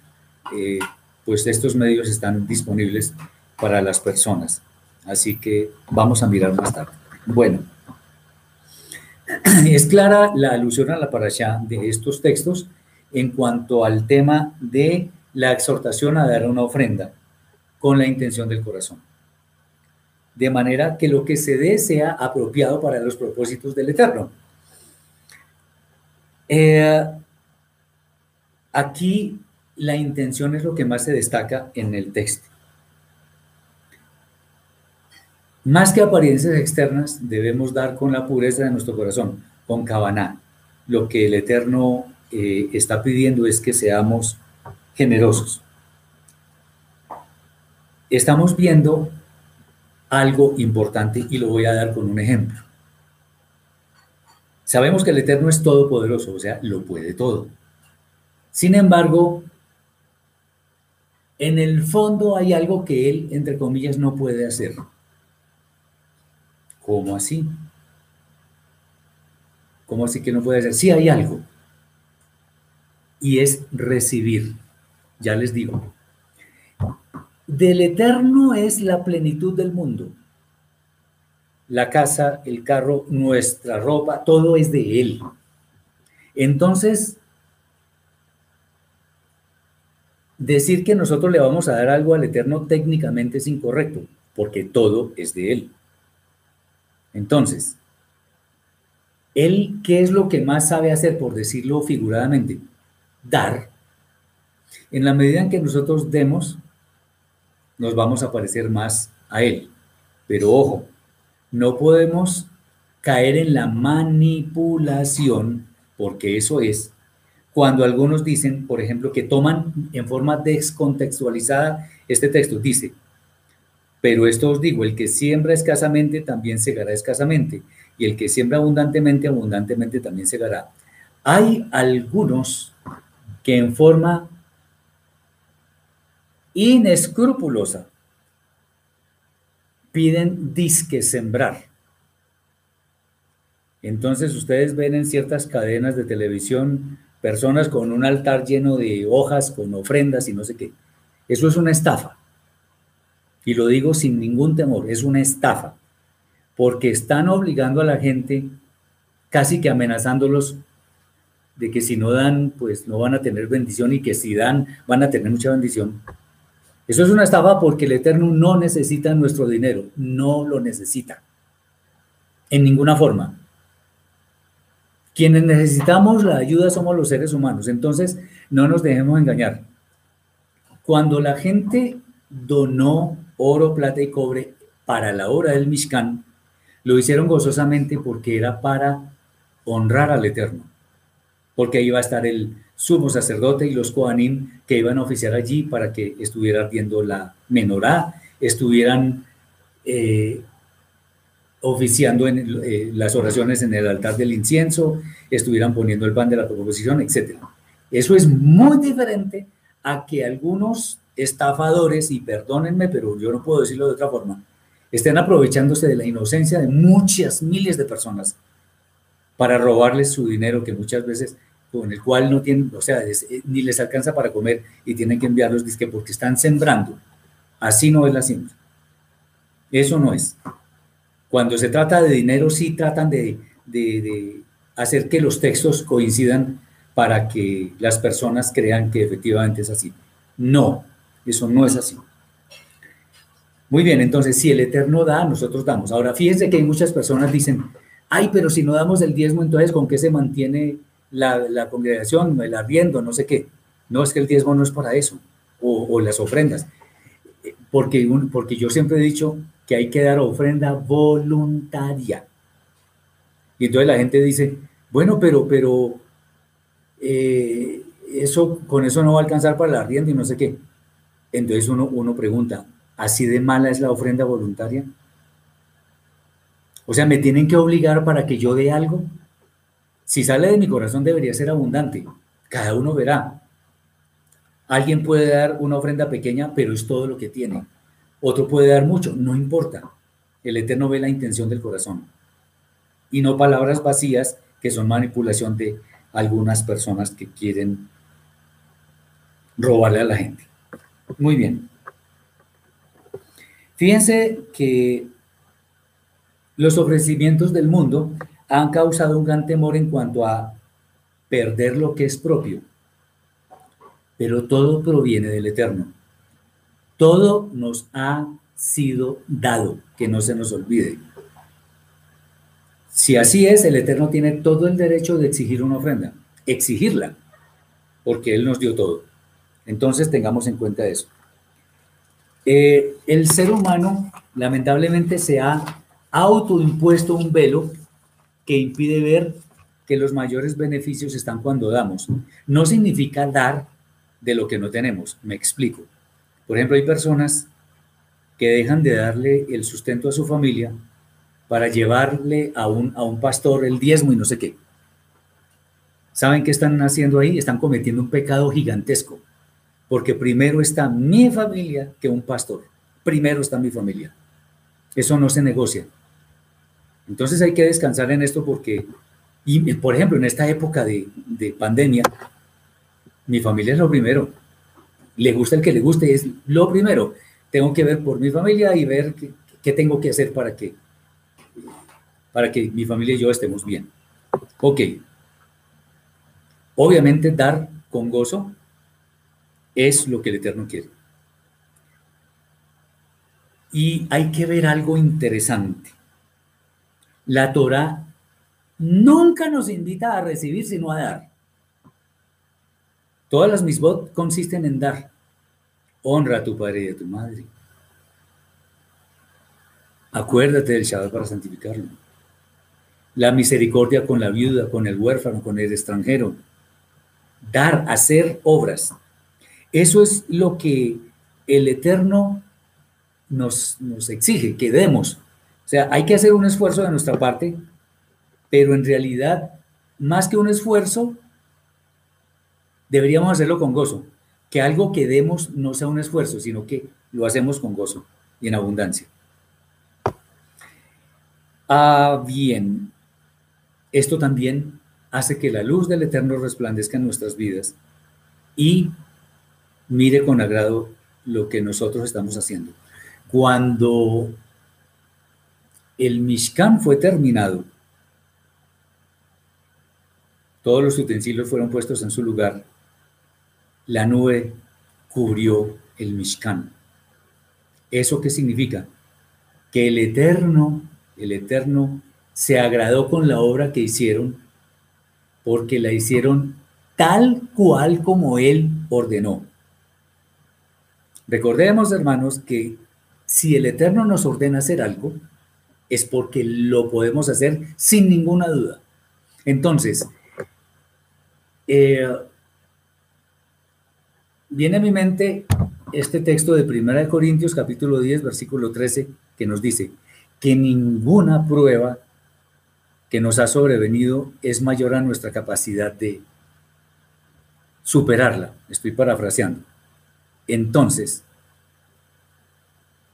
eh, pues estos medios están disponibles para las personas. Así que vamos a mirar más tarde. Bueno, es clara la alusión a la parasha de estos textos en cuanto al tema de la exhortación a dar una ofrenda con la intención del corazón. De manera que lo que se dé sea apropiado para los propósitos del Eterno. Eh, aquí la intención es lo que más se destaca en el texto. Más que apariencias externas, debemos dar con la pureza de nuestro corazón, con Kabaná. Lo que el Eterno eh, está pidiendo es que seamos generosos. Estamos viendo algo importante y lo voy a dar con un ejemplo. Sabemos que el Eterno es todopoderoso, o sea, lo puede todo. Sin embargo, en el fondo hay algo que Él, entre comillas, no puede hacer. ¿Cómo así? ¿Cómo así que no puede ser? Sí hay algo. Y es recibir. Ya les digo. Del eterno es la plenitud del mundo. La casa, el carro, nuestra ropa, todo es de Él. Entonces, decir que nosotros le vamos a dar algo al Eterno técnicamente es incorrecto, porque todo es de Él. Entonces, él, ¿qué es lo que más sabe hacer, por decirlo figuradamente? Dar. En la medida en que nosotros demos, nos vamos a parecer más a Él. Pero ojo, no podemos caer en la manipulación, porque eso es cuando algunos dicen, por ejemplo, que toman en forma descontextualizada este texto. Dice, Pero esto os digo, el que siembra escasamente también segará escasamente, y el que siembra abundantemente, abundantemente también segará. Hay algunos que en forma inescrupulosa piden disque sembrar. Entonces ustedes ven en ciertas cadenas de televisión personas con un altar lleno de hojas, con ofrendas y no sé qué. Eso es una estafa. Y lo digo sin ningún temor, es una estafa, porque están obligando a la gente, casi que amenazándolos de que si no dan, pues no van a tener bendición y que si dan, van a tener mucha bendición. Eso es una estafa porque el Eterno no necesita nuestro dinero, no lo necesita, en ninguna forma. Quienes necesitamos la ayuda somos los seres humanos, entonces no nos dejemos engañar. Cuando la gente donó oro, plata y cobre para la obra del Mishkan, lo hicieron gozosamente porque era para honrar al Eterno, porque iba a estar el sumo sacerdote y los Kohanim que iban a oficiar allí para que estuviera ardiendo la menorá, estuvieran eh, oficiando en eh, las oraciones en el altar del incienso, estuvieran poniendo el pan de la proposición, etc. Eso es muy diferente a que algunos estafadores, y perdónenme, pero yo no puedo decirlo de otra forma, estén aprovechándose de la inocencia de muchas miles de personas para robarles su dinero que muchas veces con el cual no tienen, o sea, eh, ni les alcanza para comer y tienen que enviarlos disque porque están sembrando. Así no es la siembra. Eso no es. Cuando se trata de dinero, sí tratan de, hacer que los textos coincidan para que las personas crean que efectivamente es así. No, eso no es así. Muy bien, entonces si el Eterno da, nosotros damos. Ahora, fíjense que hay muchas personas dicen, ay, pero si no damos el diezmo, entonces ¿con qué se mantiene la, congregación, el arriendo, no sé qué? No, es que el diezmo no es para eso, o, las ofrendas. Porque, porque yo siempre he dicho que hay que dar ofrenda voluntaria. Y entonces la gente dice, bueno, pero, pero, eh, eso, con eso no va a alcanzar para el arriendo y no sé qué. Entonces uno, uno pregunta, ¿así de mala es la ofrenda voluntaria? O sea, ¿me tienen que obligar para que yo dé algo? Si sale de mi corazón debería ser abundante. Cada uno verá. Alguien puede dar una ofrenda pequeña, pero es todo lo que tiene. Otro puede dar mucho, no importa. El Eterno ve la intención del corazón. Y no palabras vacías que son manipulación de algunas personas que quieren robarle a la gente. Muy bien. Fíjense que los ofrecimientos del mundo han causado un gran temor en cuanto a perder lo que es propio. Pero todo proviene del Eterno. Todo nos ha sido dado, que no se nos olvide. Si así es, el Eterno tiene todo el derecho de exigir una ofrenda, exigirla, porque Él nos dio todo. Entonces tengamos en cuenta eso. Eh, el ser humano lamentablemente se ha autoimpuesto un velo que impide ver que los mayores beneficios están cuando damos. No significa dar de lo que no tenemos, me explico. Por ejemplo, hay personas que dejan de darle el sustento a su familia para llevarle a un, a un pastor el diezmo y no sé qué. ¿Saben qué están haciendo ahí? Están cometiendo un pecado gigantesco porque primero está mi familia que un pastor. Primero está mi familia. Eso no se negocia. Entonces hay que descansar en esto porque, y por ejemplo, en esta época de, pandemia, mi familia es lo primero. Le gusta el que le guste, es lo primero. Tengo que ver por mi familia y ver qué, tengo que hacer para que, para que mi familia y yo estemos bien. Ok. Obviamente dar con gozo es lo que el Eterno quiere. Y hay que ver algo interesante. La Torah nunca nos invita a recibir, sino a dar. Todas las misbot consisten en dar. Honra a tu padre y a tu madre. Acuérdate del Shabbat para santificarlo. La misericordia con la viuda, con el huérfano, con el extranjero. Dar, hacer obras. Eso es lo que el Eterno nos, nos exige que demos. O sea, hay que hacer un esfuerzo de nuestra parte, pero en realidad, más que un esfuerzo, deberíamos hacerlo con gozo. Que algo que demos no sea un esfuerzo, sino que lo hacemos con gozo y en abundancia. Ah, bien. Esto también hace que la luz del Eterno resplandezca en nuestras vidas y mire con agrado lo que nosotros estamos haciendo. Cuando el Mishkan fue terminado, todos los utensilios fueron puestos en su lugar, la nube cubrió el Mishkan. ¿Eso qué significa? Que el Eterno, el Eterno se agradó con la obra que hicieron porque la hicieron tal cual como Él ordenó. Recordemos, hermanos, que si el Eterno nos ordena hacer algo, es porque lo podemos hacer sin ninguna duda. Entonces, eh, viene a mi mente este texto de 1 Corintios capítulo 10, versículo 13, que nos dice que ninguna prueba que nos ha sobrevenido es mayor a nuestra capacidad de superarla. Estoy parafraseando. Entonces,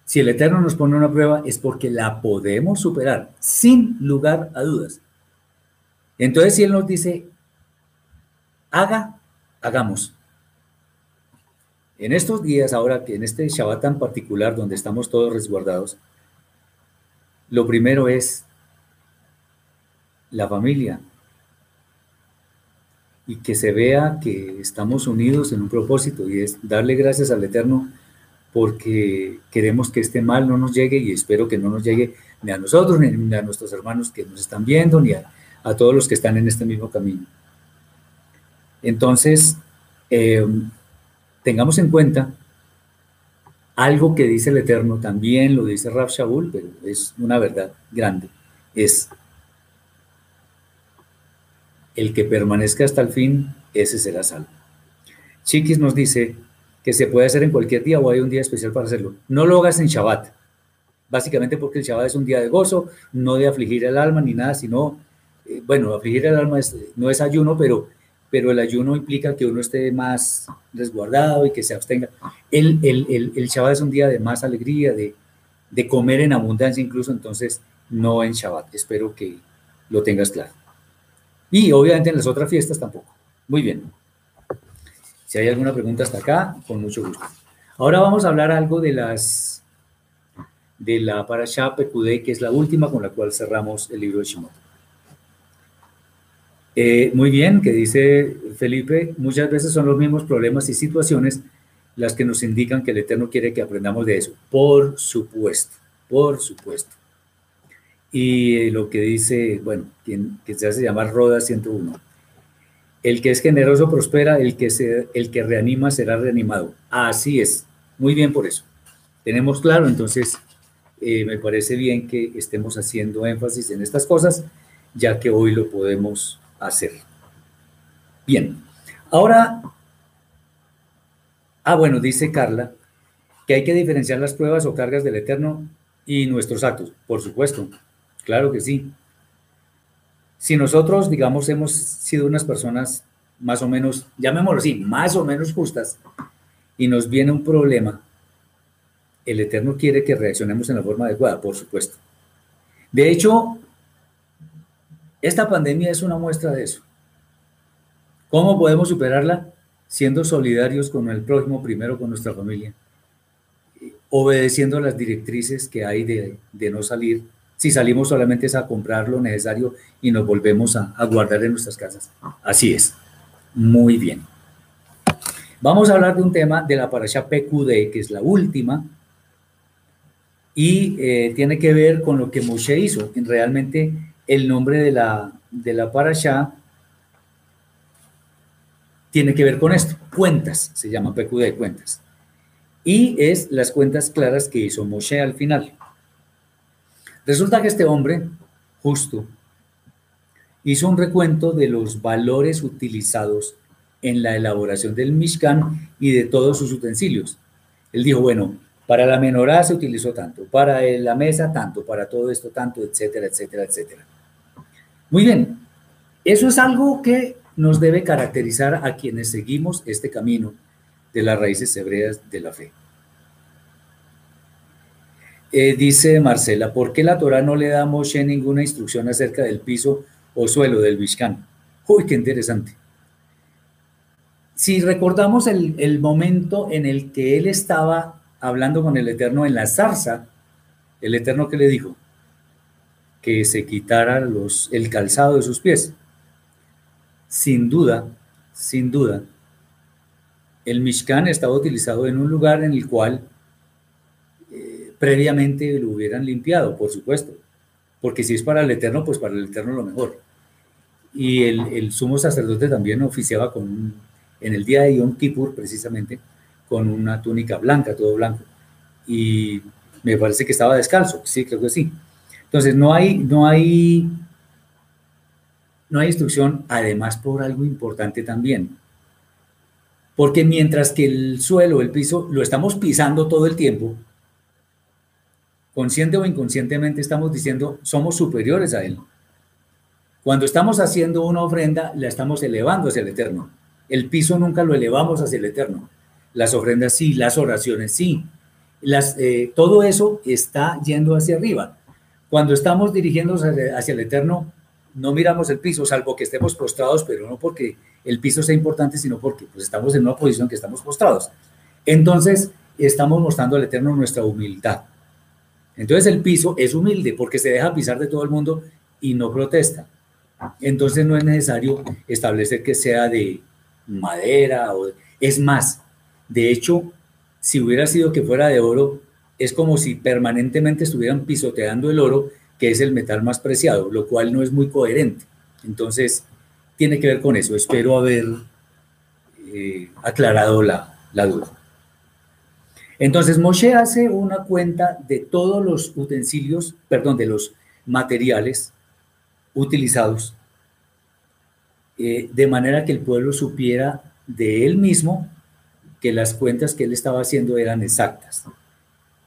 si el Eterno nos pone una prueba es porque la podemos superar, sin lugar a dudas. Entonces, si Él nos dice, haga, hagamos. En estos días, ahora que en este Shabbat tan particular donde estamos todos resguardados, lo primero es la familia y que se vea que estamos unidos en un propósito y es darle gracias al Eterno porque queremos que este mal no nos llegue y espero que no nos llegue ni a nosotros, ni a nuestros hermanos que nos están viendo, ni a, todos los que están en este mismo camino. Entonces, eh, tengamos en cuenta algo que dice el Eterno, también lo dice Rab Shaul, pero es una verdad grande, es el que permanezca hasta el fin, ese será salvo. Chiquis nos dice que se puede hacer en cualquier día o hay un día especial para hacerlo. No lo hagas en Shabbat, básicamente porque el Shabbat es un día de gozo, no de afligir el alma ni nada, sino, eh, bueno, afligir el alma no es ayuno, pero, pero el ayuno implica que uno esté más resguardado y que se abstenga. El, el, el, Shabbat es un día de más alegría, de, de comer en abundancia incluso, entonces no en Shabbat. Espero que lo tengas claro. Y obviamente en las otras fiestas tampoco. Muy bien. Si hay alguna pregunta hasta acá, con mucho gusto. Ahora vamos a hablar algo de las de la Parashá Pekudei, que es la última con la cual cerramos el libro de Shemot. Eh, muy bien, que dice Felipe, muchas veces son los mismos problemas y situaciones las que nos indican que el Eterno quiere que aprendamos de eso. Por supuesto, por supuesto. Y lo que dice, bueno, quien, que se hace llamar Roda 101. El que es generoso prospera, el que, se, el que reanima será reanimado. Así es. Muy bien por eso. Tenemos claro, entonces eh, me parece bien que estemos haciendo énfasis en estas cosas, ya que hoy lo podemos hacer. Bien. Ahora, ah, bueno, dice Carla que hay que diferenciar las pruebas o cargas del Eterno y nuestros actos. Por supuesto. Claro que sí. Si nosotros, digamos, hemos sido unas personas más o menos, llamémoslo así, más o menos justas, y nos viene un problema, el Eterno quiere que reaccionemos en la forma adecuada, por supuesto. De hecho, esta pandemia es una muestra de eso. ¿Cómo podemos superarla? Siendo solidarios con el prójimo, primero con nuestra familia, obedeciendo las directrices que hay de, de no salir si salimos solamente es a comprar lo necesario y nos volvemos a, guardar en nuestras casas. Así es. Muy bien. Vamos a hablar de un tema de la parasha PQD, que es la última, y eh, tiene que ver con lo que Moshe hizo. Realmente el nombre de la, de la parasha tiene que ver con esto. Cuentas, se llama PQD, cuentas. Y es las cuentas claras que hizo Moshe al final. Resulta que este hombre, justo, hizo un recuento de los valores utilizados en la elaboración del Mishkan y de todos sus utensilios. Él dijo, bueno, Para la menorá se utilizó tanto, para la mesa tanto, para todo esto tanto, etcétera, etcétera, etcétera. Muy bien, eso es algo que nos debe caracterizar a quienes seguimos este camino de las raíces hebreas de la fe. Eh, dice Marcela, ¿por qué la Torah no le da a Moshe ninguna instrucción acerca del piso o suelo del Mishkan? Uy, qué interesante. Si recordamos el momento en el que él estaba hablando con el Eterno en la zarza, el Eterno que le dijo que se quitara los, el calzado de sus pies. Sin duda, sin duda, el Mishkan estaba utilizado en un lugar en el cual previamente lo hubieran limpiado, por supuesto, porque si es para el Eterno, pues para el Eterno lo mejor. Y el, sumo sacerdote también oficiaba con, en el día de Yom Kippur, precisamente, con una túnica blanca, todo blanco. Y me parece que estaba descalzo, sí, creo que sí. Entonces, no hay, no hay, no hay instrucción, además por algo importante también. Porque mientras que el suelo, el piso, lo estamos pisando todo el tiempo, consciente o inconscientemente estamos diciendo somos superiores a Él. Cuando estamos haciendo una ofrenda, la estamos elevando hacia el Eterno. El piso nunca lo elevamos hacia el Eterno. Las ofrendas sí, las oraciones sí. Las, eh, todo eso está yendo hacia arriba. Cuando estamos dirigiéndonos hacia, el Eterno, no miramos el piso, salvo que estemos postrados, pero no porque el piso sea importante, sino porque pues, estamos en una posición que estamos postrados. Entonces, estamos mostrando al Eterno nuestra humildad. Entonces el piso es humilde porque se deja pisar de todo el mundo y no protesta. Entonces no es necesario establecer que sea de madera o es más. De hecho, si hubiera sido que fuera de oro, es como si permanentemente estuvieran pisoteando el oro, que es el metal más preciado, lo cual no es muy coherente. Entonces, tiene que ver con eso. Espero haber eh, aclarado la, duda. Entonces Moshe hace una cuenta de todos los utensilios, perdón, de los materiales utilizados, eh, de manera que el pueblo supiera de él mismo que las cuentas que él estaba haciendo eran exactas,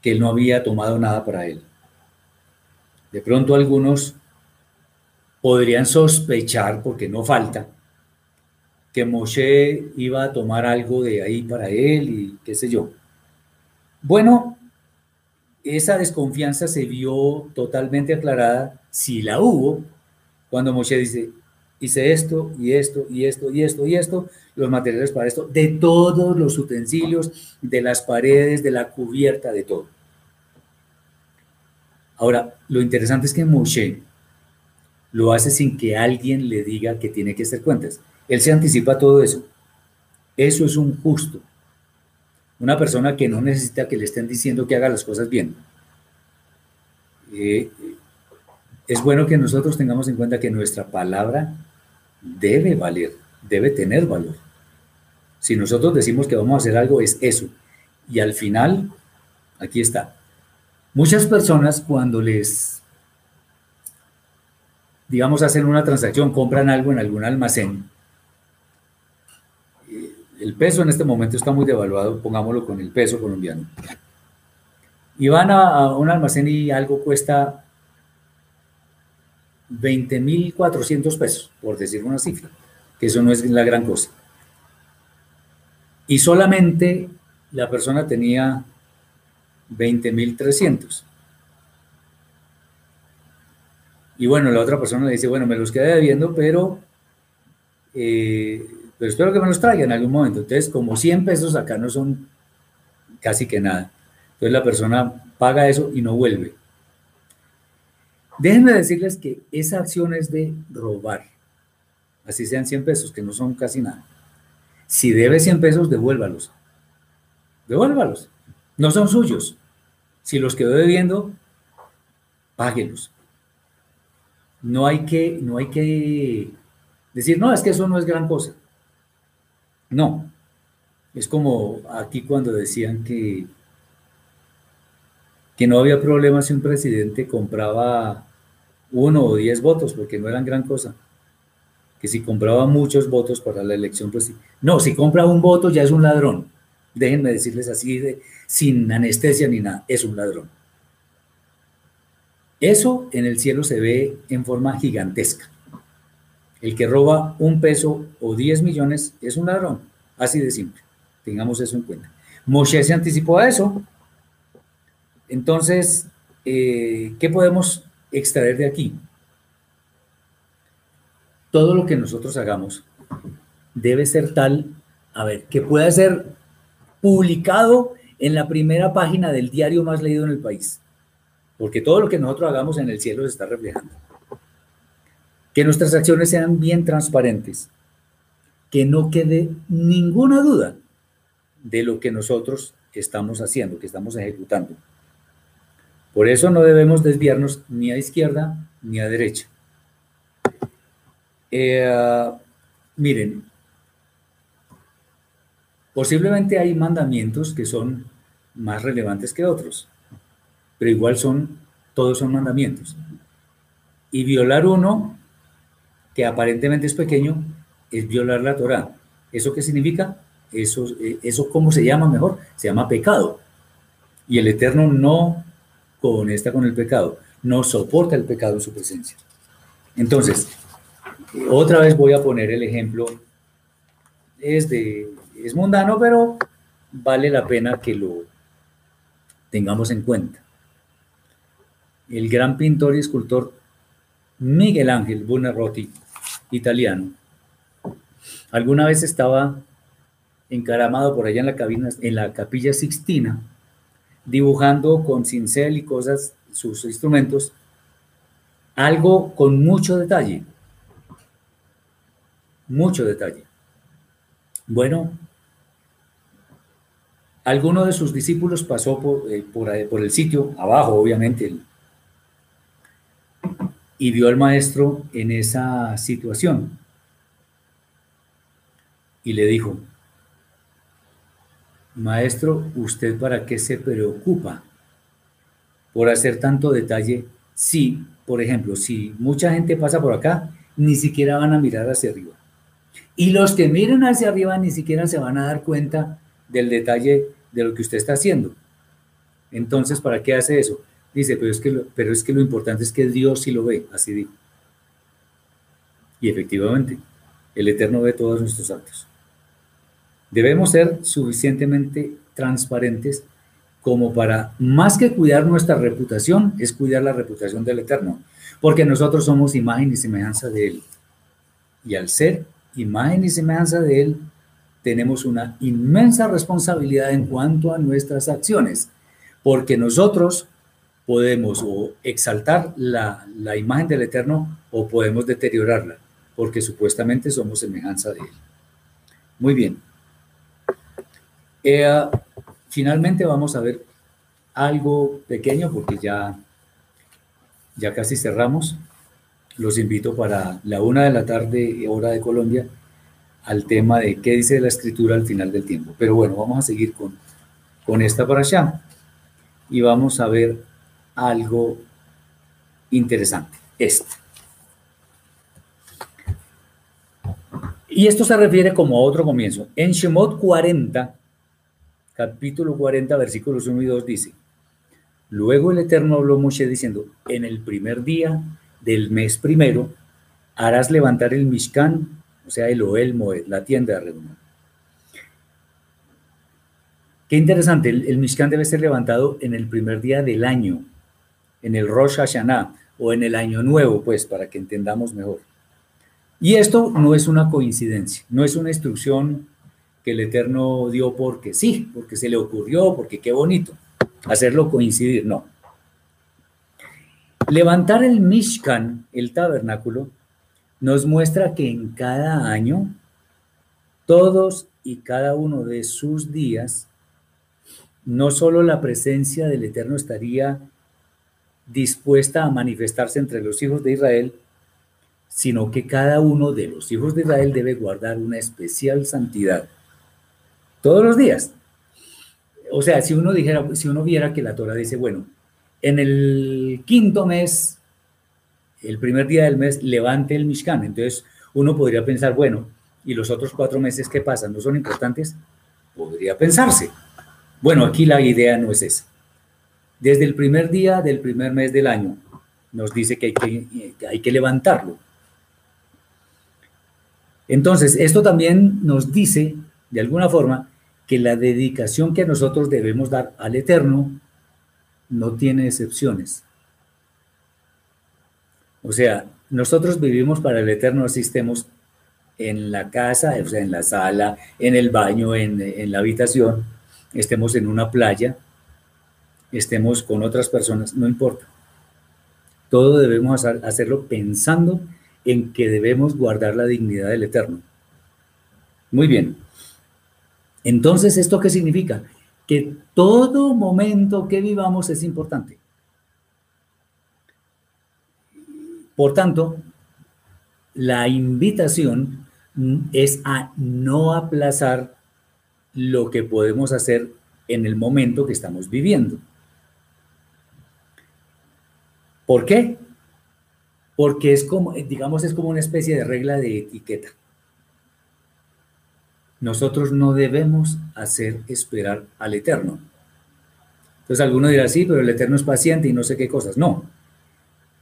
que él no había tomado nada para él. De pronto algunos podrían sospechar, porque no falta, que Moshe iba a tomar algo de ahí para él y qué sé yo. Bueno, esa desconfianza se vio totalmente aclarada, si la hubo, cuando Moshe dice, hice esto y esto y esto y esto y esto, los materiales para esto, de todos los utensilios, de las paredes, de la cubierta, de todo. Ahora, lo interesante es que Moshe lo hace sin que alguien le diga que tiene que hacer cuentas. Él se anticipa todo eso. Eso es un justo. Una persona que no necesita que le estén diciendo que haga las cosas bien. Eh, es bueno que nosotros tengamos en cuenta que nuestra palabra debe valer, debe tener valor. Si nosotros decimos que vamos a hacer algo, es eso. Y al final, aquí está. Muchas personas cuando les, digamos, hacen una transacción, compran algo en algún almacén, el peso en este momento está muy devaluado, pongámoslo con el peso colombiano. Y van a, un almacén y algo cuesta 20.400 pesos, por decir una cifra, que eso no es la gran cosa. Y solamente la persona tenía 20.300. Y bueno, la otra persona le dice, bueno, me los quedé debiendo, pero eh, pero espero que me los traigan en algún momento. Entonces, como 100 pesos acá no son casi que nada. Entonces la persona paga eso y no vuelve. Déjenme decirles que esa acción es de robar. Así sean 100 pesos, que no son casi nada. Si debe 100 pesos, devuélvalos. Devuélvalos. No son suyos. Si los quedó debiendo, páguelos. No hay que, no hay que decir, no, es que eso no es gran cosa. No. Es como aquí cuando decían que, que no había problema si un presidente compraba uno o diez votos, porque no eran gran cosa. Que si compraba muchos votos para la elección, pues. No, si compra un voto ya es un ladrón. déjenme decirles así, de, sin anestesia ni nada, es un ladrón. Eso en el cielo se ve en forma gigantesca. El que roba un peso o 10 millones es un ladrón, así de simple. Tengamos eso en cuenta. Moshe se anticipó a eso. Entonces, eh, ¿qué podemos extraer de aquí? Todo lo que nosotros hagamos debe ser tal, a ver, que pueda ser publicado en la primera página del diario más leído en el país. Porque todo lo que nosotros hagamos en el cielo se está reflejando. Que nuestras acciones sean bien transparentes. Que no quede ninguna duda de lo que nosotros estamos haciendo, que estamos ejecutando. Por eso no debemos desviarnos ni a izquierda ni a derecha. Eh, miren, posiblemente hay mandamientos que son más relevantes que otros, pero igual son, todos son mandamientos. Y violar uno que aparentemente es pequeño, es violar la Torah. ¿Eso qué significa? Eso, eh, eso ¿cómo se llama mejor? Se llama pecado. Y el Eterno no conecta con el pecado, no soporta el pecado en su presencia. Entonces, otra vez voy a poner el ejemplo. Es, de, es mundano, pero vale la pena que lo tengamos en cuenta. El gran pintor y escultor Miguel Ángel Buonarroti italiano. Alguna vez estaba encaramado por allá en la, cabina, en la capilla Sixtina, dibujando con cincel y cosas, sus instrumentos, algo con mucho detalle. Mucho detalle. Bueno, alguno de sus discípulos pasó por, eh, por el sitio, abajo obviamente, y vio al maestro en esa situación. Y le dijo, maestro, ¿usted para qué se preocupa por hacer tanto detalle? Si, por ejemplo, si mucha gente pasa por acá, ni siquiera van a mirar hacia arriba. Y los que miren hacia arriba ni siquiera se van a dar cuenta del detalle de lo que usted está haciendo. Entonces, ¿para qué hace eso? Dice, pero es, que lo, pero es que lo importante es que Dios sí lo ve, así dijo. Y efectivamente, el Eterno ve todos nuestros actos. Debemos ser suficientemente transparentes como para, más que cuidar nuestra reputación, es cuidar la reputación del Eterno, porque nosotros somos imagen y semejanza de Él. Y al ser imagen y semejanza de Él, tenemos una inmensa responsabilidad en cuanto a nuestras acciones, porque nosotros podemos exaltar la, imagen del Eterno o podemos deteriorarla, porque supuestamente somos semejanza de Él. Muy bien. Eh, finalmente vamos a ver algo pequeño porque ya, ya casi cerramos. Los invito para la una de la tarde, hora de Colombia, al tema de qué dice la escritura al final del tiempo. Pero bueno, vamos a seguir con, con esta para y vamos a ver algo interesante, este. Y esto se refiere como a otro comienzo. En Shemot 40, capítulo 40, versículos 1 y 2 dice, Luego el Eterno habló a Moshe diciendo, en el primer día del mes primero harás levantar el Mishkan, o sea, el Oel Moed, la tienda de reunión. Qué interesante, el, el Mishkan debe ser levantado en el primer día del año, en el Rosh Hashanah o en el Año Nuevo, pues, para que entendamos mejor. Y esto no es una coincidencia, no es una instrucción que el Eterno dio porque sí, porque se le ocurrió, porque qué bonito, hacerlo coincidir, no. Levantar el Mishkan, el tabernáculo, nos muestra que en cada año, todos y cada uno de sus días, no solo la presencia del Eterno estaría dispuesta a manifestarse entre los hijos de Israel, sino que cada uno de los hijos de Israel debe guardar una especial santidad todos los días. O sea, si uno dijera, si uno viera que la Torah dice, bueno, en el quinto mes, el primer día del mes, levante el Mishkan. Entonces, uno podría pensar, bueno, ¿y los otros cuatro meses qué pasa? ¿No son importantes? Podría pensarse. Bueno, aquí la idea no es esa. Desde el primer día del primer mes del año nos dice que hay que, hay que levantarlo. Entonces, esto también nos dice, de alguna forma, que la dedicación que nosotros debemos dar al Eterno no tiene excepciones. O sea, nosotros vivimos para el Eterno, así estemos en la casa, o sea, en la sala, en el baño, en, en la habitación, estemos en una playa, estemos con otras personas, no importa. Todo debemos hacerlo pensando en que debemos guardar la dignidad del Eterno. Muy bien. Entonces, ¿esto qué significa? Que todo momento que vivamos es importante. Por tanto, la invitación es a no aplazar lo que podemos hacer en el momento que estamos viviendo. ¿Por qué? Porque es como, digamos, es como una especie de regla de etiqueta. Nosotros no debemos hacer esperar al Eterno. Entonces alguno dirá, sí, pero el Eterno es paciente y no sé qué cosas. No,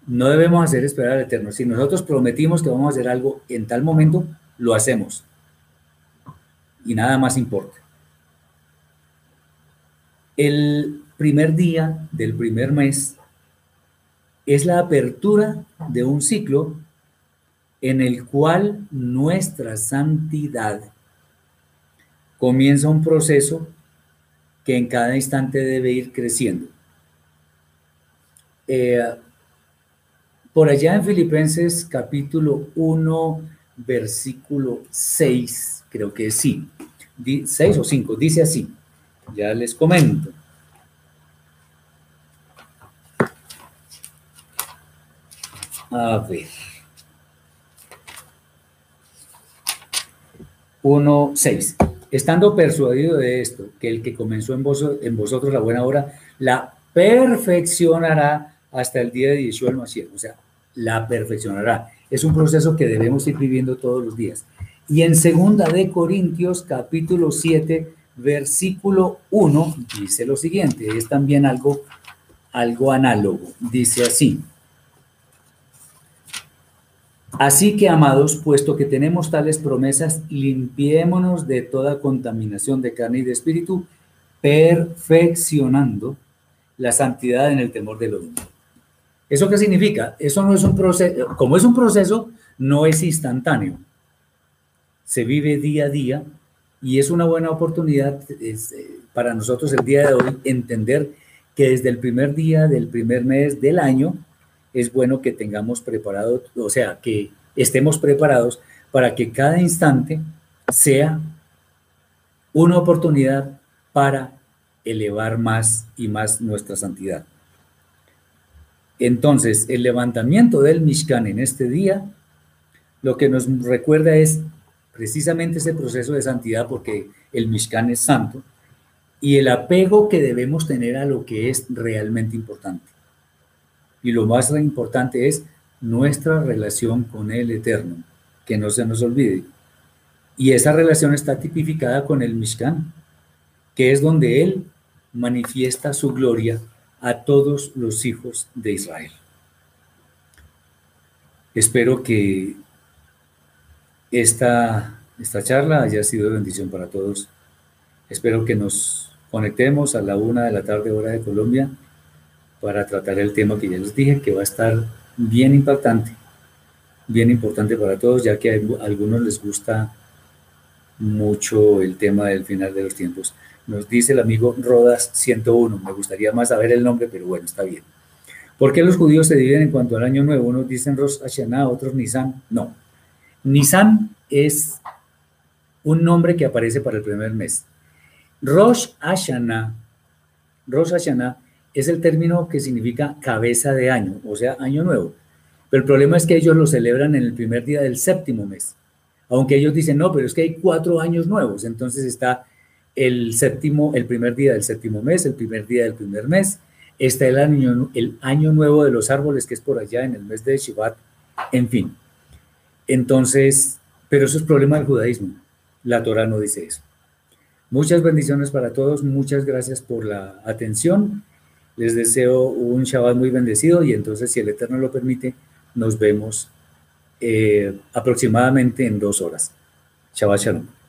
no debemos hacer esperar al Eterno. Si nosotros prometimos que vamos a hacer algo en tal momento, lo hacemos. Y nada más importa. El primer día del primer mes es la apertura de un ciclo en el cual nuestra santidad comienza un proceso que en cada instante debe ir creciendo. Eh, por allá en Filipenses capítulo 1, versículo 6, creo que sí, 6 o 5, dice así, ya les comento. A ver. 1.6. Estando persuadido de esto, que el que comenzó en, en vosotros la buena obra, la perfeccionará hasta el día de Yeshua el Mashiach. O sea, la perfeccionará. Es un proceso que debemos ir viviendo todos los días. Y en segunda de Corintios, capítulo 7, versículo 1, dice lo siguiente. Es también algo, algo análogo. Dice así. Así que, amados, puesto que tenemos tales promesas, limpiémonos de toda contaminación de carne y de espíritu, perfeccionando la santidad en el temor del hombre. ¿Eso qué significa? Eso no es un proceso, como es un proceso, no es instantáneo. Se vive día a día y es una buena oportunidad eh, para nosotros el día de hoy entender que desde el primer día del primer mes del año es bueno que tengamos preparado, o sea, que estemos preparados para que cada instante sea una oportunidad para elevar más y más nuestra santidad. Entonces, el levantamiento del Mishkan en este día, lo que nos recuerda es precisamente ese proceso de santidad, porque el Mishkan es santo, y el apego que debemos tener a lo que es realmente importante. Y lo más importante es nuestra relación con el Eterno, que no se nos olvide. Y esa relación está tipificada con el Mishkan, que es donde Él manifiesta su gloria a todos los hijos de Israel. Espero que esta, esta charla haya sido de bendición para todos. Espero que nos conectemos a la una de la tarde hora de Colombia para tratar el tema que ya les dije, que va a estar bien impactante, bien importante para todos, ya que a algunos les gusta mucho el tema del final de los tiempos. Nos dice el amigo Rodas 101, me gustaría más saber el nombre, pero bueno, está bien. ¿Por qué los judíos se dividen en cuanto al año nuevo? Unos dicen Rosh Hashanah, otros Nisan. No. Nisan es un nombre que aparece para el primer mes. Rosh Hashanah, Rosh Hashanah es el término que significa cabeza de año, o sea, año nuevo. Pero el problema es que ellos lo celebran en el primer día del séptimo mes. Aunque ellos dicen, no, pero es que hay cuatro años nuevos. Entonces está el séptimo, el primer día del séptimo mes, el primer día del primer mes. Está el año, el año nuevo de los árboles, que es por allá en el mes de Shivat. En fin. Entonces, pero eso es problema del judaísmo. La Torah no dice eso. Muchas bendiciones para todos, muchas gracias por la atención. Les deseo un Shabbat muy bendecido y entonces, si el Eterno lo permite, nos vemos eh, aproximadamente en dos horas. Shabbat Shalom.